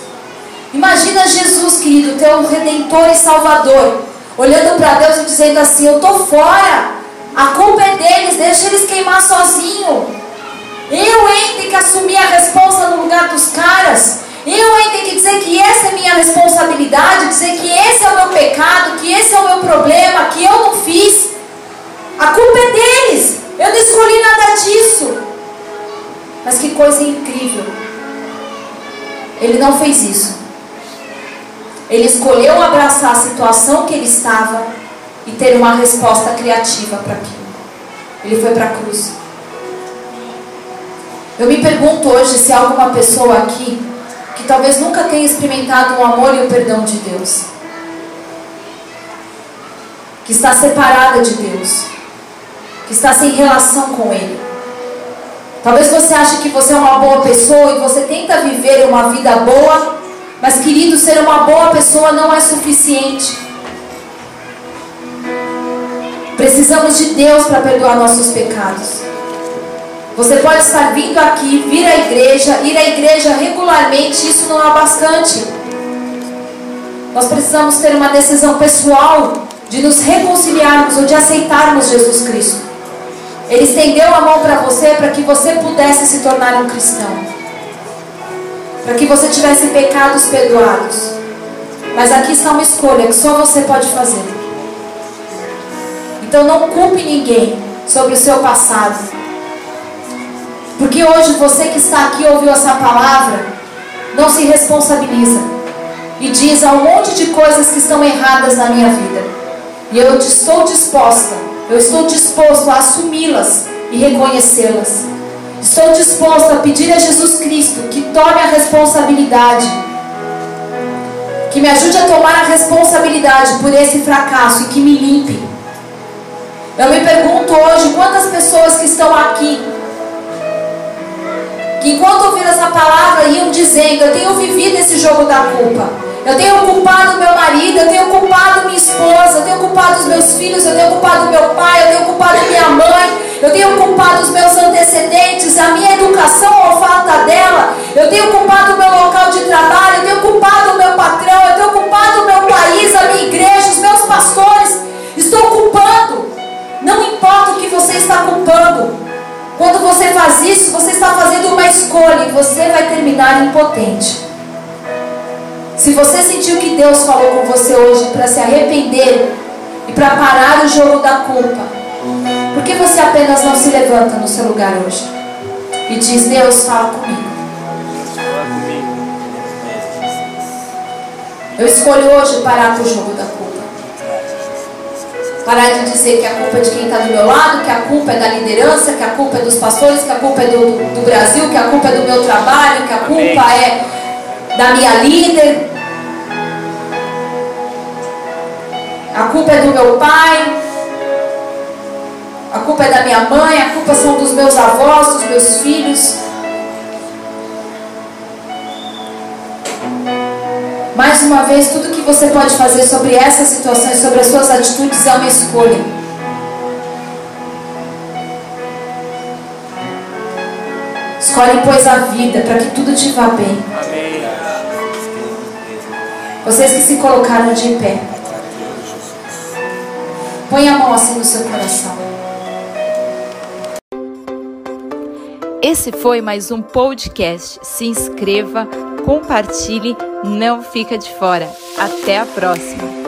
Imagina Jesus, querido, teu redentor e salvador, olhando para Deus e dizendo assim: Eu estou fora, a culpa é deles, deixa eles queimar sozinho. Eu hein, tenho que assumir a responsa no lugar dos caras. Eu hein, tenho que dizer que essa é minha responsabilidade, dizer que esse é o meu pecado, que esse é o meu problema, que eu não fiz. A culpa é deles. Eu não escolhi nada disso. Mas que coisa incrível. Ele não fez isso. Ele escolheu abraçar a situação que ele estava e ter uma resposta criativa para aquilo. Ele foi para a cruz. Eu me pergunto hoje se há alguma pessoa aqui que talvez nunca tenha experimentado o amor e o perdão de Deus. Que está separada de Deus. Que está sem relação com Ele. Talvez você ache que você é uma boa pessoa e você tenta viver uma vida boa, mas querido, ser uma boa pessoa não é suficiente. Precisamos de Deus para perdoar nossos pecados. Você pode estar vindo aqui, vir à igreja, ir à igreja regularmente, isso não é bastante. Nós precisamos ter uma decisão pessoal de nos reconciliarmos ou de aceitarmos Jesus Cristo. Ele estendeu a mão para você para que você pudesse se tornar um cristão. Para que você tivesse pecados perdoados. Mas aqui está uma escolha que só você pode fazer. Então não culpe ninguém sobre o seu passado. Porque hoje você que está aqui ouviu essa palavra, não se responsabiliza. E diz há um monte de coisas que estão erradas na minha vida. E eu estou disposta eu estou disposto a assumi-las e reconhecê-las. Estou disposto a pedir a Jesus Cristo que tome a responsabilidade. Que me ajude a tomar a responsabilidade por esse fracasso e que me limpe. Eu me pergunto hoje quantas pessoas que estão aqui, que enquanto ouviram essa palavra iam dizendo: Eu tenho vivido esse jogo da culpa. Eu tenho culpado meu marido, eu tenho culpado minha esposa, eu tenho culpado os meus filhos, eu tenho culpado meu pai, eu tenho culpado minha mãe, eu tenho culpado os meus antecedentes, a minha educação ou falta dela, eu tenho culpado o meu local de trabalho, eu tenho culpado o meu patrão, eu tenho culpado o meu país, a minha igreja, os meus pastores. Estou culpando. Não importa o que você está culpando. Quando você faz isso, você está fazendo uma escolha e você vai terminar impotente. Se você sentiu que Deus falou com você hoje para se arrepender e para parar o jogo da culpa, por que você apenas não se levanta no seu lugar hoje e diz: Deus, fala comigo? Eu escolho hoje parar com o jogo da culpa. Parar de dizer que a culpa é de quem está do meu lado, que a culpa é da liderança, que a culpa é dos pastores, que a culpa é do, do Brasil, que a culpa é do meu trabalho, que a culpa é da minha líder. A culpa é do meu pai. A culpa é da minha mãe. A culpa são dos meus avós, dos meus filhos. Mais uma vez, tudo que você pode fazer sobre essas situações, sobre as suas atitudes, é uma escolha. Escolhe, pois, a vida para que tudo te vá bem. Vocês que se colocaram de pé. Põe a mão assim no seu coração. Esse foi mais um podcast. Se inscreva, compartilhe, não fica de fora. Até a próxima.